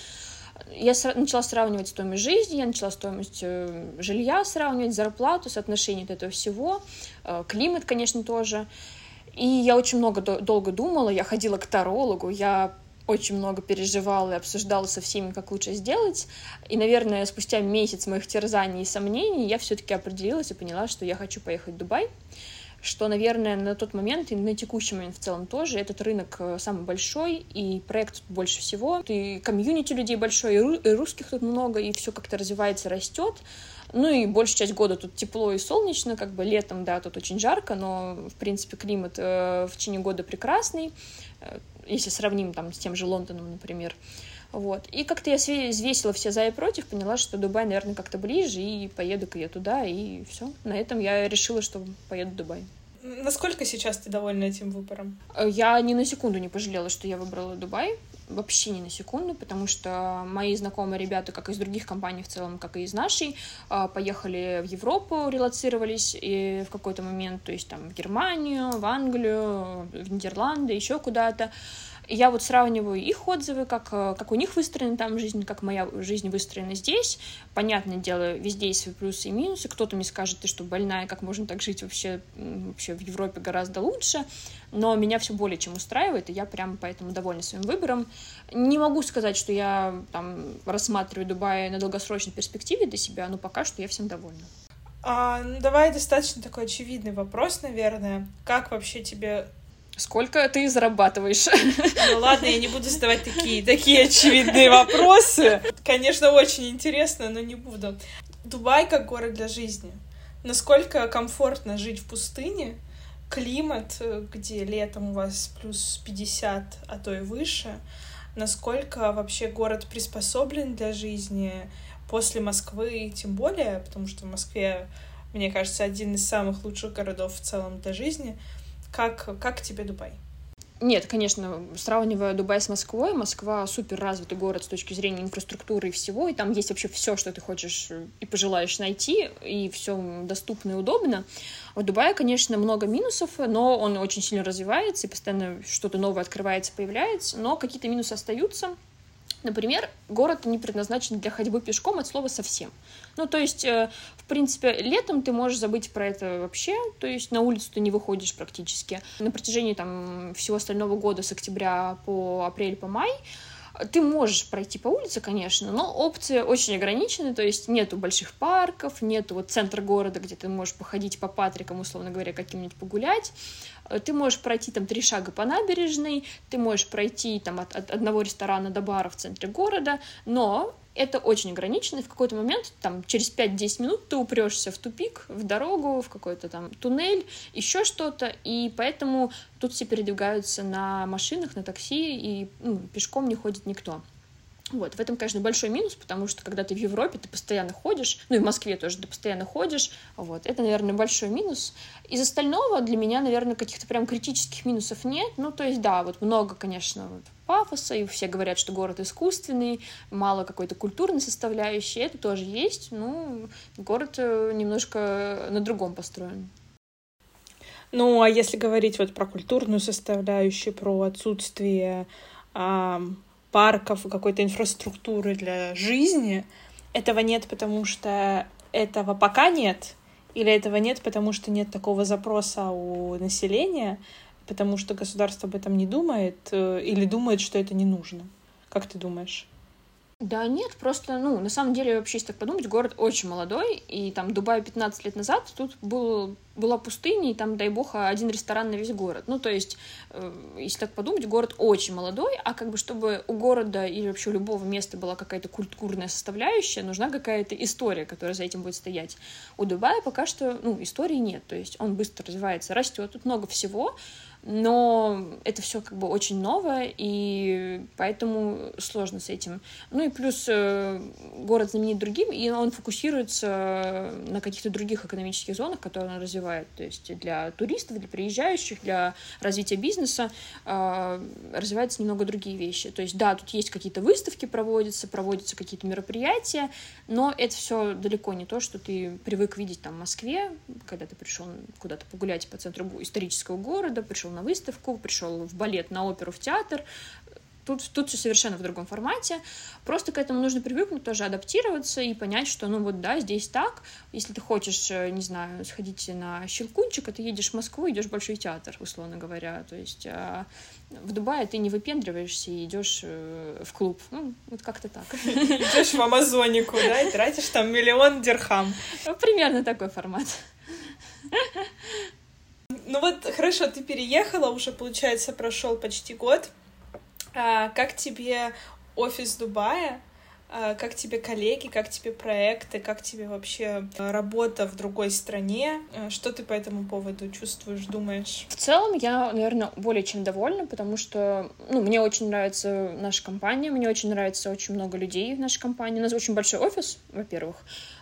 я начала сравнивать стоимость жизни, я начала стоимость э, жилья сравнивать, зарплату, соотношение от этого всего, э, климат, конечно, тоже. И я очень много долго думала, я ходила к тарологу, я очень много переживала и обсуждала со всеми, как лучше сделать. И, наверное, спустя месяц моих терзаний и сомнений я все-таки определилась и поняла, что я хочу поехать в Дубай что, наверное, на тот момент и на текущий момент в целом тоже этот рынок э, самый большой, и проект больше всего, и комьюнити людей большой, и русских тут много, и все как-то развивается, растет. Ну и большая часть года тут тепло и солнечно, как бы летом, да, тут очень жарко, но, в принципе, климат э, в течение года прекрасный, э, если сравним там с тем же Лондоном, например. Вот. И как-то я взвесила все за и против, поняла, что Дубай, наверное, как-то ближе, и поеду-ка я туда, и все. На этом я решила, что поеду в Дубай. Насколько сейчас ты довольна этим выбором? Э, я ни на секунду не пожалела, что я выбрала Дубай. Вообще ни на секунду, потому что мои знакомые ребята, как из других компаний в целом, как и из нашей, э, поехали в Европу, релацировались и в какой-то момент, то есть там в Германию, в Англию, в Нидерланды, еще куда-то я вот сравниваю их отзывы, как, э, как у них выстроена там жизнь, как моя жизнь выстроена здесь. Понятное дело, везде есть свои плюсы и минусы. Кто-то мне скажет, ты что, больная, как можно так жить вообще, вообще в Европе гораздо лучше. Но меня все более чем устраивает, и я прям поэтому довольна своим выбором. Не могу сказать, что я там рассматриваю Дубай на долгосрочной перспективе для себя, но пока что я всем довольна. А, ну, давай достаточно такой очевидный вопрос, наверное. Как вообще тебе Сколько ты зарабатываешь? Ну ладно, я не буду задавать такие, такие очевидные вопросы. Конечно, очень интересно, но не буду. Дубай как город для жизни. Насколько комфортно жить в пустыне? Климат, где летом у вас плюс 50, а то и выше. Насколько вообще город приспособлен для жизни после Москвы, тем более, потому что в Москве, мне кажется, один из самых лучших городов в целом для жизни — как, как тебе Дубай? Нет, конечно, сравнивая Дубай с Москвой, Москва супер развитый город с точки зрения инфраструктуры и всего, и там есть вообще все, что ты хочешь и пожелаешь найти, и все доступно и удобно. В Дубае, конечно, много минусов, но он очень сильно развивается, и постоянно что-то новое открывается, появляется, но какие-то минусы остаются, Например, город не предназначен для ходьбы пешком от слова совсем. Ну, то есть, э, в принципе, летом ты можешь забыть про это вообще, то есть на улицу ты не выходишь практически. На протяжении там всего остального года с октября по апрель, по май Ты можешь пройти по улице, конечно, но опции очень ограничены, то есть нету больших парков, нету вот центра города, где ты можешь походить по Патрикам, условно говоря, каким-нибудь погулять. Ты можешь пройти там три шага по набережной, ты можешь пройти там от, от одного ресторана до бара в центре города, но это очень ограничено, и в какой-то момент, там, через 5-10 минут ты упрешься в тупик, в дорогу, в какой-то там туннель, еще что-то, и поэтому тут все передвигаются на машинах, на такси, и ну, пешком не ходит никто. Вот, в этом, конечно, большой минус, потому что когда ты в Европе, ты постоянно ходишь, ну и в Москве тоже ты постоянно ходишь, вот, это, наверное, большой минус. Из остального для меня, наверное, каких-то прям критических минусов нет, ну, то есть, да, вот много, конечно, вот, пафоса, и все говорят, что город искусственный, мало какой-то культурной составляющей, это тоже есть, ну, город э, немножко на другом построен. Ну, а если говорить вот про культурную составляющую, про отсутствие парков какой-то инфраструктуры для жизни, этого нет, потому что этого пока нет, или этого нет, потому что нет такого запроса у населения, потому что государство об этом не думает э, или думает, что это не нужно. Как ты думаешь? Да нет, просто, ну, на самом деле, вообще, если так подумать, город очень молодой, и там Дубай 15 лет назад тут был, была пустыня, и там, дай бог, один ресторан на весь город. Ну, то есть, э, если так подумать, город очень молодой, а как бы, чтобы у города или вообще у любого места была какая-то культурная составляющая, нужна какая-то история, которая за этим будет стоять. У Дубая пока что, ну, истории нет, то есть он быстро развивается, растет, тут много всего, но это все как бы очень новое, и поэтому сложно с этим. Ну и плюс э, город знаменит другим, и он фокусируется на каких-то других экономических зонах, которые он развивает. То есть для туристов, для приезжающих, для развития бизнеса э, развиваются немного другие вещи. То есть да, тут есть какие-то выставки проводятся, проводятся какие-то мероприятия, но это все далеко не то, что ты привык видеть там в Москве, когда ты пришел куда-то погулять по центру исторического города, пришел пришел на выставку, пришел в балет, на оперу, в театр. Тут, тут все совершенно в другом формате. Просто к этому нужно привыкнуть, тоже адаптироваться и понять, что, ну вот да, здесь так. Если ты хочешь, э, не знаю, сходить на щелкунчик, а ты едешь в Москву, идешь в Большой театр, условно говоря. То есть а в Дубае ты не выпендриваешься и идешь э, в клуб. Ну, вот как-то так. Идешь в Амазонику, да, и тратишь там миллион дирхам. Примерно такой формат. Ну вот, хорошо, ты переехала, уже, получается, прошел почти год. А, как тебе офис Дубая? А, как тебе коллеги, как тебе проекты, как тебе вообще работа в другой стране? А, что ты по этому поводу чувствуешь, думаешь? В целом я, наверное, более чем довольна, потому что ну, мне очень нравится наша компания, мне очень нравится очень много людей в нашей компании. У нас очень большой офис, во-первых.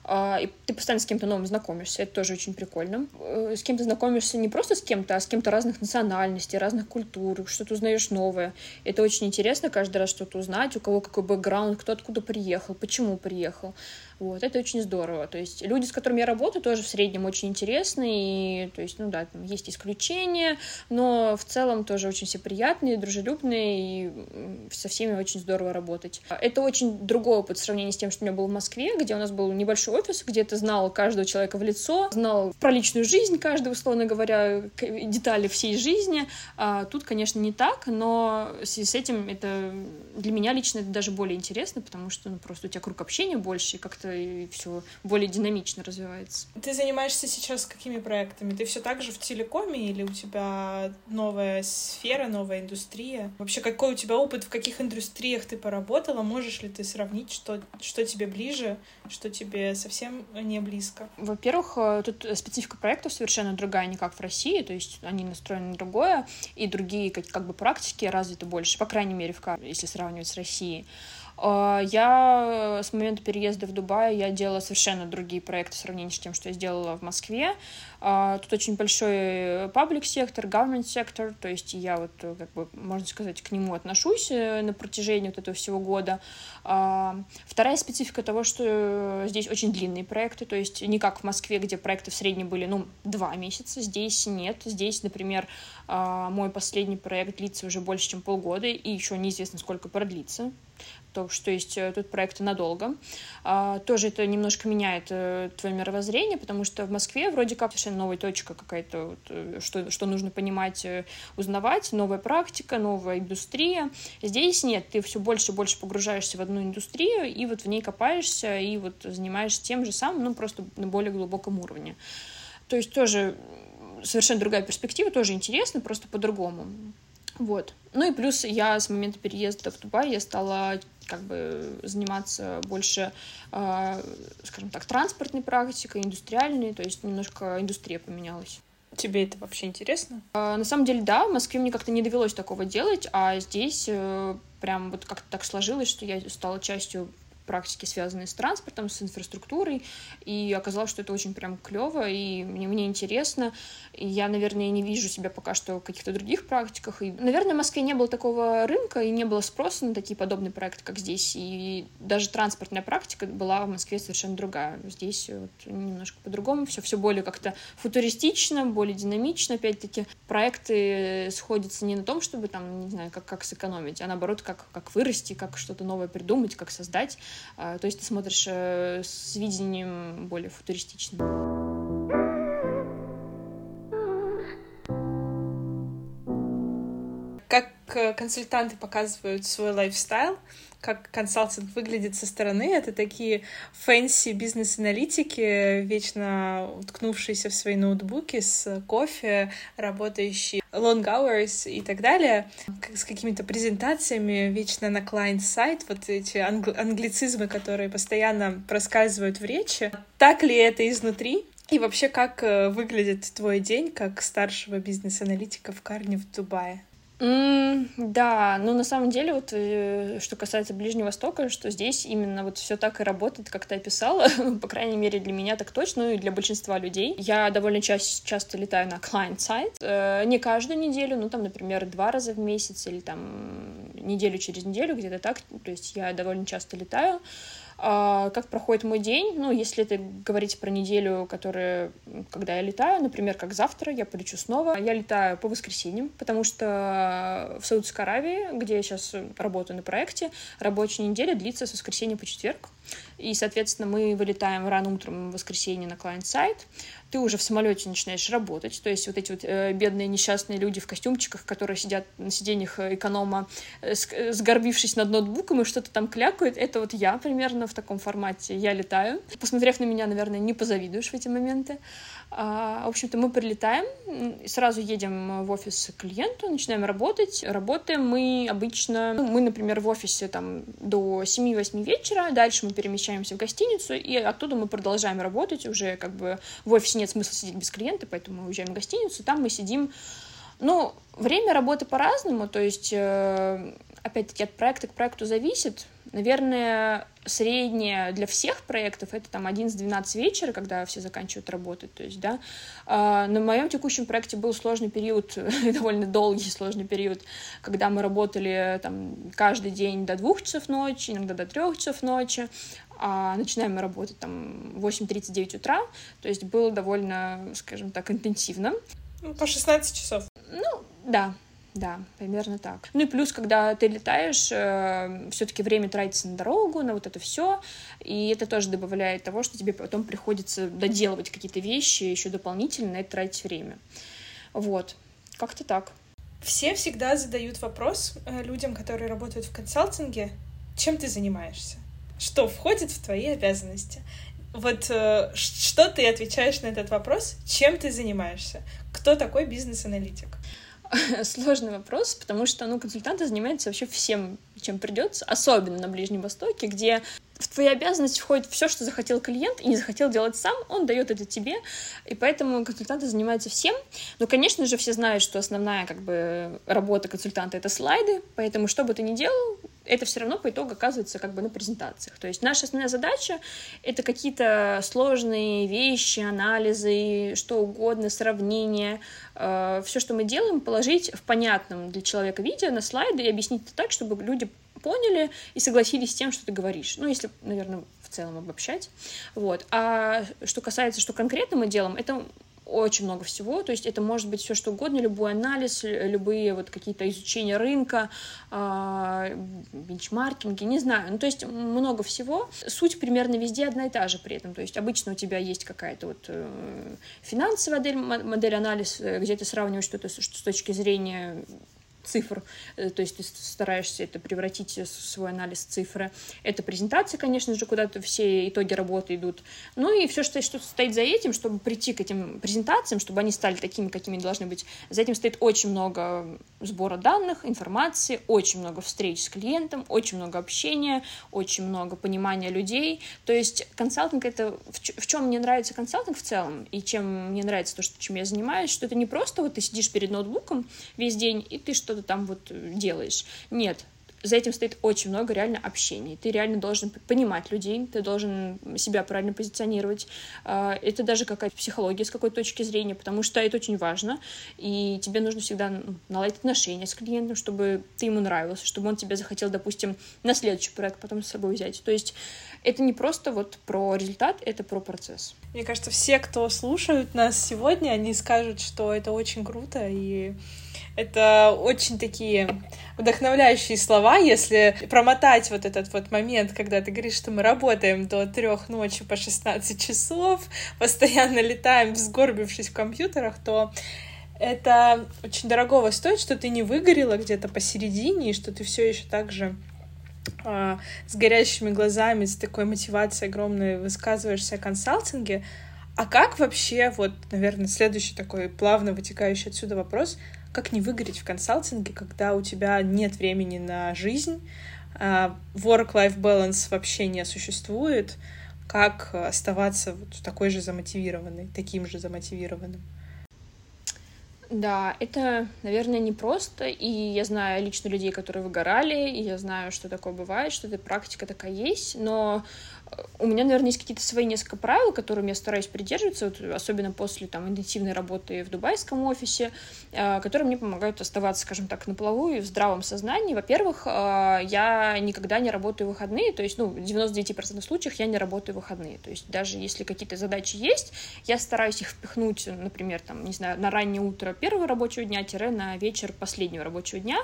А, и ты постоянно с кем-то новым знакомишься, это тоже очень прикольно. Э, с кем-то знакомишься не просто с кем-то, а с кем-то разных национальностей, разных культур, что-то узнаешь новое. Это очень интересно каждый раз что-то узнать, у кого какой бэкграунд, кто откуда приехал, почему приехал. Вот, это очень здорово. То есть люди, с которыми я работаю, тоже в среднем очень интересные. И, то есть, ну да, там есть исключения, но в целом тоже очень все приятные, дружелюбные, и со всеми очень здорово работать. Это очень другой опыт в сравнении с тем, что у меня был в Москве, где у нас был небольшой офис, где ты знал каждого человека в лицо, знал про личную жизнь каждого, условно говоря, детали всей жизни. А тут, конечно, не так, но в связи с этим это для меня лично это даже более интересно, потому что ну, просто у тебя круг общения больше, и как-то и все более динамично развивается. Ты занимаешься сейчас какими проектами? Ты все так же в телекоме или у тебя новая сфера, новая индустрия? Вообще, какой у тебя опыт, в каких индустриях ты поработала? Можешь ли ты сравнить, что, что тебе ближе, что тебе совсем не близко? Во-первых, э, тут специфика проектов совершенно другая, не как в России, то есть они настроены на другое, и другие как, как бы практики развиты больше, по крайней мере, в, если сравнивать с Россией. А, я с момента переезда в Дубай я делала совершенно другие проекты в сравнении с тем, что я сделала в Москве. А, тут очень большой паблик сектор, government сектор, то есть я вот, как бы, можно сказать, к нему отношусь э, на протяжении вот этого всего года. А, вторая специфика того, что здесь очень длинные проекты, то есть не как в Москве, где проекты в среднем были, ну, два месяца, здесь нет. Здесь, например, мой последний проект длится уже больше, чем полгода, и еще неизвестно, сколько продлится то, что есть э, тут проекты надолго. А, тоже это немножко меняет э, твое мировоззрение, потому что в Москве вроде как совершенно новая точка какая-то, вот, э, что, что нужно понимать, узнавать, новая практика, новая индустрия. Здесь нет, ты все больше и больше погружаешься в одну индустрию, и вот в ней копаешься, и вот занимаешься тем же самым, ну, просто на более глубоком уровне. То есть тоже совершенно другая перспектива, тоже интересно, просто по-другому. Вот. Ну и плюс я с момента переезда в Дубай я стала как бы заниматься больше, э, скажем так, транспортной практикой, индустриальной, то есть немножко индустрия поменялась. Тебе это вообще интересно? Э, на самом деле, да, в Москве мне как-то не довелось такого делать, а здесь э, прям вот как-то так сложилось, что я стала частью практики, связанные с транспортом, с инфраструктурой, и оказалось, что это очень прям клево, и мне, мне интересно. И я, наверное, не вижу себя пока что в каких-то других практиках. И, наверное, в Москве не было такого рынка и не было спроса на такие подобные проекты, как здесь. И даже транспортная практика была в Москве совершенно другая. Здесь вот немножко по-другому все, все более как-то футуристично, более динамично. Опять-таки, проекты сходятся не на том, чтобы там, не знаю, как, как сэкономить, а наоборот, как, как вырасти, как что-то новое придумать, как создать. А, то есть ты смотришь э, с видением более футуристичным. Как э, консультанты показывают свой lifestyle, как консалтинг выглядит со стороны. Это такие fancy бизнес-аналитики, вечно уткнувшиеся в свои ноутбуки с кофе, работающие long hours и так далее, с какими-то презентациями, вечно на client-сайт, вот эти англи- англицизмы, которые постоянно проскальзывают в речи. Так ли это изнутри? И вообще, как э, выглядит твой день как старшего бизнес-аналитика в Карне в Дубае? Mm, да, ну на самом деле вот э, что касается Ближнего Востока, что здесь именно вот все так и работает, как ты описала, по крайней мере для меня так точно, ну и для большинства людей. Я довольно ча- часто летаю на client-сайт, э, не каждую неделю, ну там, например, два раза в месяц или там неделю через неделю, где-то так, то есть я довольно часто летаю. А, как проходит мой день? Ну, если это говорить про неделю, которая, когда я летаю, например, как завтра, я полечу снова. Я летаю по воскресеньям, потому что в Саудовской Аравии, где я сейчас работаю на проекте, рабочая неделя длится с воскресенья по четверг. И, соответственно, мы вылетаем рано утром в воскресенье на клиент-сайт ты уже в самолете начинаешь работать. То есть вот эти вот э, бедные несчастные люди в костюмчиках, которые сидят на сиденьях эконома, э, э, сгорбившись над ноутбуком и что-то там клякают, это вот я примерно в таком формате. Я летаю. Посмотрев на меня, наверное, не позавидуешь в эти моменты. А, в общем-то, мы прилетаем, сразу едем в офис к клиенту, начинаем работать. Работаем мы обычно, ну, мы, например, в офисе там до 7-8 вечера, дальше мы перемещаемся в гостиницу, и оттуда мы продолжаем работать уже как бы в офисе нет смысла сидеть без клиента, поэтому мы уезжаем в гостиницу, там мы сидим ну, время работы по-разному, то есть, э, опять-таки, от проекта к проекту зависит. Наверное, среднее для всех проектов это там 11-12 вечера, когда все заканчивают работать, то есть, да. А, на моем текущем проекте был сложный период, довольно долгий сложный период, когда мы работали там каждый день до двух часов ночи, иногда до трех часов ночи, начинаем мы работать там в 8.39 утра, то есть было довольно, скажем так, интенсивно. Ну, по 16 часов. Ну, да, да, примерно так. Ну и плюс, когда ты летаешь, э, все-таки время тратится на дорогу, на вот это все, и это тоже добавляет того, что тебе потом приходится доделывать какие-то вещи, еще дополнительно на это тратить время. Вот, как-то так. Все всегда задают вопрос э, людям, которые работают в консалтинге, чем ты занимаешься? Что входит в твои обязанности? Вот э, что ты отвечаешь на этот вопрос? Чем ты занимаешься? Кто такой бизнес-аналитик? Сложный вопрос, потому что, ну, консультанты занимаются вообще всем, чем придется, особенно на Ближнем Востоке, где в твои обязанности входит все, что захотел клиент и не захотел делать сам, он дает это тебе, и поэтому консультанты занимаются всем. Но, конечно же, все знают, что основная как бы работа консультанта — это слайды, поэтому что бы ты ни делал, это все равно по итогу оказывается как бы на презентациях. То есть наша основная задача — это какие-то сложные вещи, анализы, что угодно, сравнения, э, все, что мы делаем, положить в понятном для человека виде на слайды и объяснить это так, чтобы люди поняли и согласились с тем, что ты говоришь. Ну, если, наверное, в целом обобщать. Вот. А что касается, что конкретно мы делаем, это очень много всего, то есть это может быть все что угодно, любой анализ, любые вот какие-то изучения рынка, э, бенчмаркинги, не знаю, ну то есть много всего. Суть примерно везде одна и та же при этом, то есть обычно у тебя есть какая-то вот э, финансовая модель, модель анализ, где ты сравниваешь что-то с точки зрения цифр, э, то есть ты стараешься это превратить в свой анализ цифры. Это презентация, конечно же, куда-то все итоги работы идут. Ну и все, что, что стоит за этим, чтобы прийти к этим презентациям, чтобы они стали такими, какими должны быть, за этим стоит очень много сбора данных, информации, очень много встреч с клиентом, очень много общения, очень много понимания людей. То есть консалтинг — это... В чем мне нравится консалтинг в целом, и чем мне нравится то, что, чем я занимаюсь, что это не просто вот ты сидишь перед ноутбуком весь день, и ты что-то там вот делаешь. Нет, за этим стоит очень много реально общений. Ты реально должен понимать людей, ты должен себя правильно позиционировать. А, это даже какая-то психология с какой-то точки зрения, потому что это очень важно. И тебе нужно всегда ну, наладить отношения с клиентом, чтобы ты ему нравился, чтобы он тебя захотел, допустим, на следующий проект потом с собой взять. То есть это не просто вот про результат, это про процесс. Мне кажется, все, кто слушают нас сегодня, они скажут, что это очень круто и это очень такие вдохновляющие слова, если промотать вот этот вот момент, когда ты говоришь, что мы работаем до трех ночи по 16 часов, постоянно летаем, сгорбившись в компьютерах, то это очень дорогого стоит, что ты не выгорела где-то посередине, и что ты все еще так же а, с горящими глазами, с такой мотивацией огромной высказываешься о консалтинге. А как вообще, вот, наверное, следующий такой плавно вытекающий отсюда вопрос, как не выгореть в консалтинге, когда у тебя нет времени на жизнь, а, work-life balance вообще не существует, как оставаться вот такой же замотивированной, таким же замотивированным? Да, это, наверное, непросто, и я знаю лично людей, которые выгорали, и я знаю, что такое бывает, что эта практика такая есть, но у меня, наверное, есть какие-то свои несколько правил, которым я стараюсь придерживаться, вот, особенно после там, интенсивной работы в дубайском офисе, э, которые мне помогают оставаться, скажем так, на плаву и в здравом сознании. Во-первых, э, я никогда не работаю в выходные, то есть, ну, в 99% случаев я не работаю в выходные. То есть даже если какие-то задачи есть, я стараюсь их впихнуть, например, там, не знаю, на раннее утро первого рабочего дня, тире на вечер последнего рабочего дня.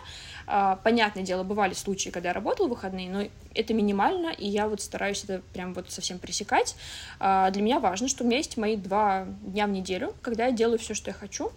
Э, понятное дело, бывали случаи, когда я работала в выходные, но это минимально, и я вот стараюсь это прям вот совсем пресекать. А, для меня важно, что у меня есть мои два дня в неделю, когда я делаю все, что я хочу.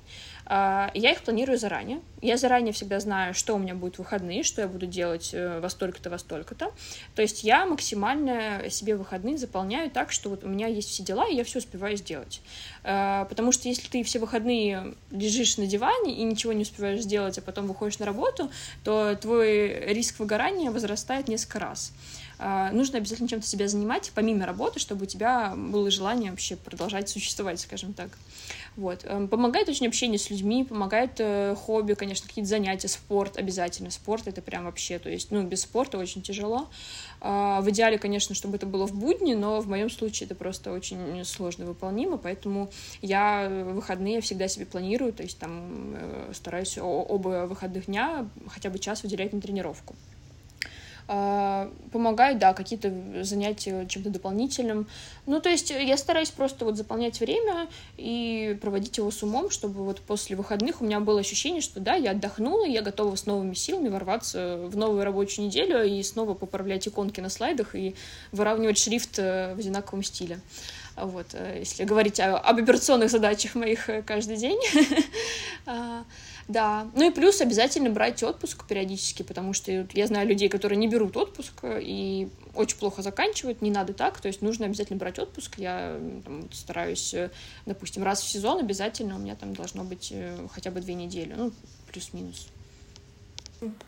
А, я их планирую заранее. Я заранее всегда знаю, что у меня будет в выходные, что я буду делать э, во столько-то, во столько-то. То есть я максимально себе выходные заполняю так, что вот у меня есть все дела, и я все успеваю сделать. А, потому что если ты все выходные лежишь на диване и ничего не успеваешь сделать, а потом выходишь на работу, то твой риск выгорания возрастает несколько раз. А, нужно обязательно чем-то себя занимать, помимо работы, чтобы у тебя было желание вообще продолжать существовать, скажем так. Вот. Эм, помогает очень общение с людьми, помогает э, хобби, конечно, какие-то занятия, спорт обязательно. Спорт — это прям вообще, то есть, ну, без спорта очень тяжело. А, в идеале, конечно, чтобы это было в будни, но в моем случае это просто очень сложно выполнимо, поэтому я выходные всегда себе планирую, то есть там э, стараюсь оба выходных дня хотя бы час выделять на тренировку. А, помогают, да, какие-то занятия чем-то дополнительным. Ну, то есть я стараюсь просто вот заполнять время и проводить его с умом, чтобы вот после выходных у меня было ощущение, что да, я отдохнула, я готова с новыми силами ворваться в новую рабочую неделю и снова поправлять иконки на слайдах и выравнивать шрифт э, в одинаковом стиле. Вот, э, если говорить об операционных задачах моих э, каждый день. А, да. Ну и плюс обязательно брать отпуск периодически, потому что я знаю людей, которые не берут отпуск и очень плохо заканчивают. Не надо так. То есть нужно обязательно брать отпуск. Я там, стараюсь, э, допустим, раз в сезон обязательно у меня там должно быть э, хотя бы две недели. Ну, плюс-минус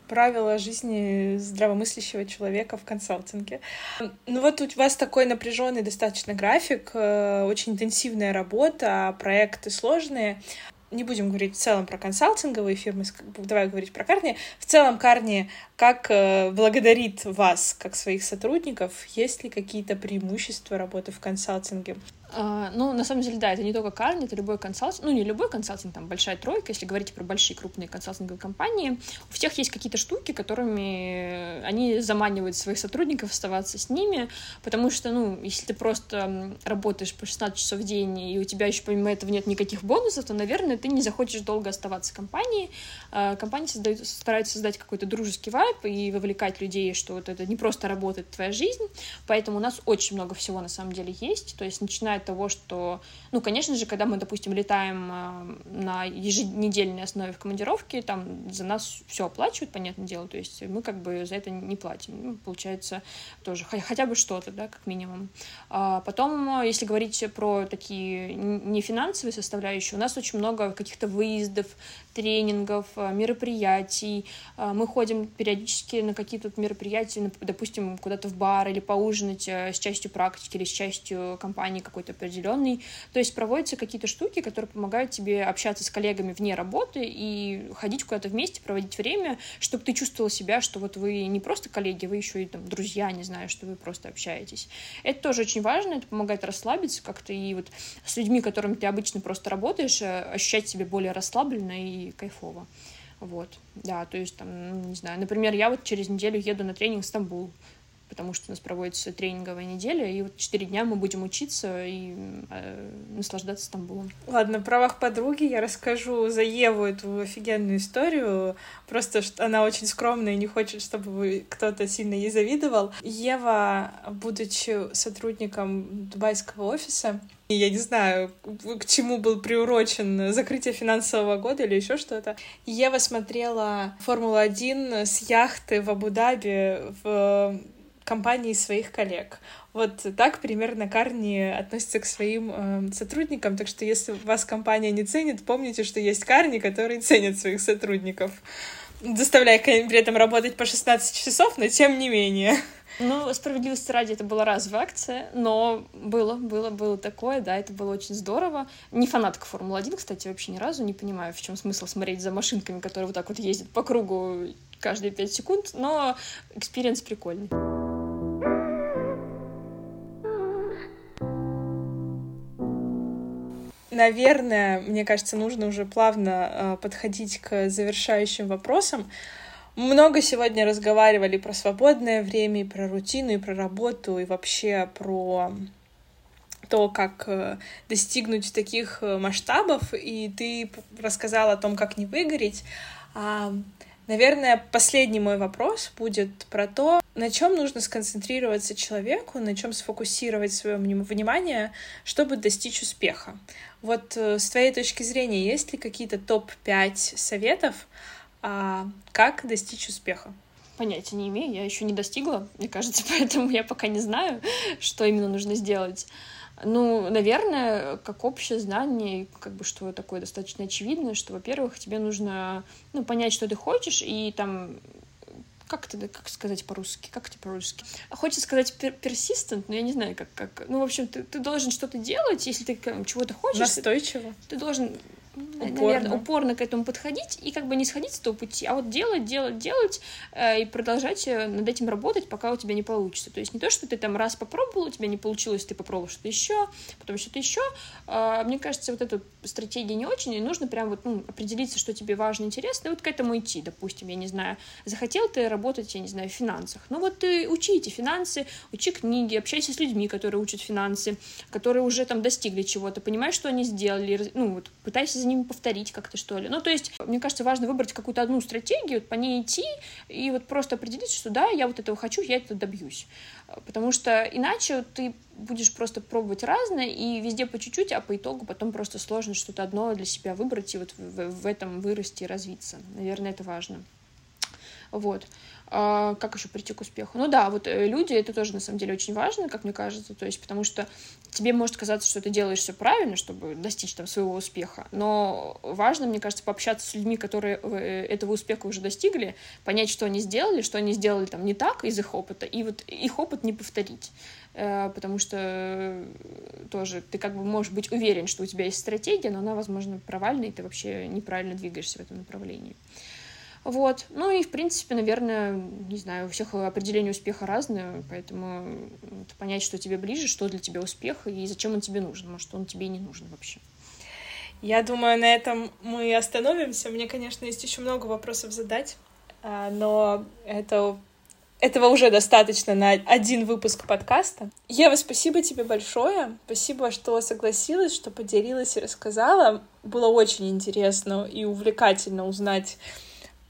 правила жизни здравомыслящего человека в консалтинге. Ну вот у вас такой напряженный достаточно график, э, очень интенсивная работа, проекты сложные не будем говорить в целом про консалтинговые фирмы, давай говорить про Карни. В целом Карни как э, благодарит вас, как своих сотрудников? Есть ли какие-то преимущества работы в консалтинге? А, ну, на самом деле, да, это не только Карни, это любой консалтинг, ну, не любой консалтинг, там, большая тройка, если говорить про большие крупные консалтинговые компании, у всех есть какие-то штуки, которыми они заманивают своих сотрудников оставаться с ними, потому что, ну, если ты просто работаешь по 16 часов в день, и у тебя еще помимо этого нет никаких бонусов, то, наверное, ты не захочешь долго оставаться в компании. А, компании создают, стараются создать какой-то дружеский вайб и вовлекать людей, что вот это не просто работает твоя жизнь, поэтому у нас очень много всего на самом деле есть, то есть начиная от того, что, ну, конечно же, когда мы, допустим, летаем э, на еженедельной основе в командировке, там за нас все оплачивают, понятное дело, то есть мы как бы за это не платим. Ну, получается тоже хотя бы что-то, да, как минимум. А потом, если говорить про такие не финансовые составляющие, у нас очень много каких-то выездов, тренингов, э, мероприятий. Э, мы ходим периодически на какие-то мероприятия, допустим, куда-то в бар или поужинать с частью практики или с частью компании какой-то определенный. То есть проводятся какие-то штуки, которые помогают тебе общаться с коллегами вне работы и ходить куда-то вместе, проводить время, чтобы ты чувствовал себя, что вот вы не просто коллеги, вы еще и там друзья, не знаю, что вы просто общаетесь. Это тоже очень важно, это помогает расслабиться как-то и вот с людьми, которыми ты обычно просто работаешь, э, ощущать себя более расслабленно и кайфово. Вот, да, то есть там, не знаю, например, я вот через неделю еду на тренинг в Стамбул, потому что у нас проводится тренинговая неделя, и вот четыре дня мы будем учиться и э, наслаждаться Стамбулом. Ладно, в правах подруги я расскажу за Еву эту офигенную историю, просто что она очень скромная и не хочет, чтобы кто-то сильно ей завидовал. Ева, будучи сотрудником дубайского офиса, я не знаю, к чему был приурочен закрытие финансового года или еще что-то. Ева смотрела Формулу-1 с яхты в Абу-Даби в компании своих коллег. Вот так примерно Карни относится к своим э, сотрудникам. Так что если вас компания не ценит, помните, что есть Карни, которые ценят своих сотрудников. Заставляя при этом работать по 16 часов, но тем не менее. Ну, справедливости ради, это была разовая акция, но было, было, было такое, да, это было очень здорово. Не фанатка Формулы-1, кстати, вообще ни разу не понимаю, в чем смысл смотреть за машинками, которые вот так вот ездят по кругу каждые пять секунд, но experience прикольный. Наверное, мне кажется, нужно уже плавно э, подходить к завершающим вопросам. Много сегодня разговаривали про свободное время, и про рутину, и про работу, и вообще про то, как э, достигнуть таких э, масштабов, и ты рассказала о том, как не выгореть. Наверное, последний мой вопрос будет про то, на чем нужно сконцентрироваться человеку, на чем сфокусировать свое внимание, чтобы достичь успеха. Вот э, с твоей точки зрения, есть ли какие-то топ-5 советов, а, как достичь успеха? Понятия не имею, я еще не достигла, мне кажется, поэтому я пока не знаю, что именно нужно сделать. Ну, наверное, как общее знание, как бы что такое достаточно очевидно, что, во-первых, тебе нужно ну, понять, что ты хочешь, и там как это, как сказать по-русски? Как это по-русски? Хочется сказать persistent, но я не знаю, как, как. Ну, в общем, ты, ты должен что-то делать, если ты чего-то хочешь. Настойчиво. Ты должен упорно. наверное, упорно к этому подходить и как бы не сходить с того пути, а вот делать, делать, делать э, и продолжать э, над этим работать, пока у тебя не получится. То есть не то, что ты там раз попробовал, у тебя не получилось, ты попробовал что-то еще, потом что-то еще. Э, мне кажется, вот эта стратегия не очень, и нужно прям вот ну, определиться, что тебе важно, интересно, и вот к этому идти. Допустим, я не знаю, захотел ты работать, я не знаю, в финансах. Ну вот ты учи эти финансы, учи книги, общайся с людьми, которые учат финансы, которые уже там достигли чего-то, понимаешь, что они сделали, ну вот пытайся ними повторить как-то, что ли. Ну, то есть, мне кажется, важно выбрать какую-то одну стратегию, по ней идти, и вот просто определить, что да, я вот этого хочу, я это добьюсь. Потому что иначе ты будешь просто пробовать разное, и везде по чуть-чуть, а по итогу потом просто сложно что-то одно для себя выбрать и вот в, в этом вырасти и развиться. Наверное, это важно. Вот. А, как еще прийти к успеху? Ну да, вот э, люди, это тоже на самом деле очень важно, как мне кажется, то есть потому что тебе может казаться, что ты делаешь все правильно, чтобы достичь там своего успеха, но важно, мне кажется, пообщаться с людьми, которые э, этого успеха уже достигли, понять, что они сделали, что они сделали там не так из их опыта, и вот их опыт не повторить э, потому что тоже ты как бы можешь быть уверен, что у тебя есть стратегия, но она, возможно, провальная, и ты вообще неправильно двигаешься в этом направлении. Вот. Ну и, в принципе, наверное, не знаю, у всех определение успеха разное, поэтому понять, что тебе ближе, что для тебя успех и зачем он тебе нужен. Может, он тебе и не нужен вообще. Я думаю, на этом мы остановимся. Мне, конечно, есть еще много вопросов задать, а, но это этого уже достаточно на один выпуск подкаста. Ева, спасибо тебе большое. Спасибо, что согласилась, что поделилась и рассказала. Было очень интересно и увлекательно узнать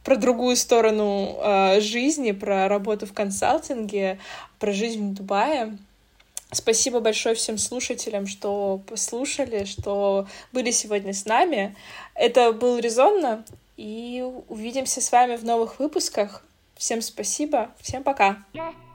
про другую сторону э, жизни, про работу в консалтинге, про жизнь в Дубае. Спасибо большое всем слушателям, что послушали, что были сегодня с нами. Это был Резонно, и увидимся с вами в новых выпусках. Всем спасибо, всем пока. Yeah.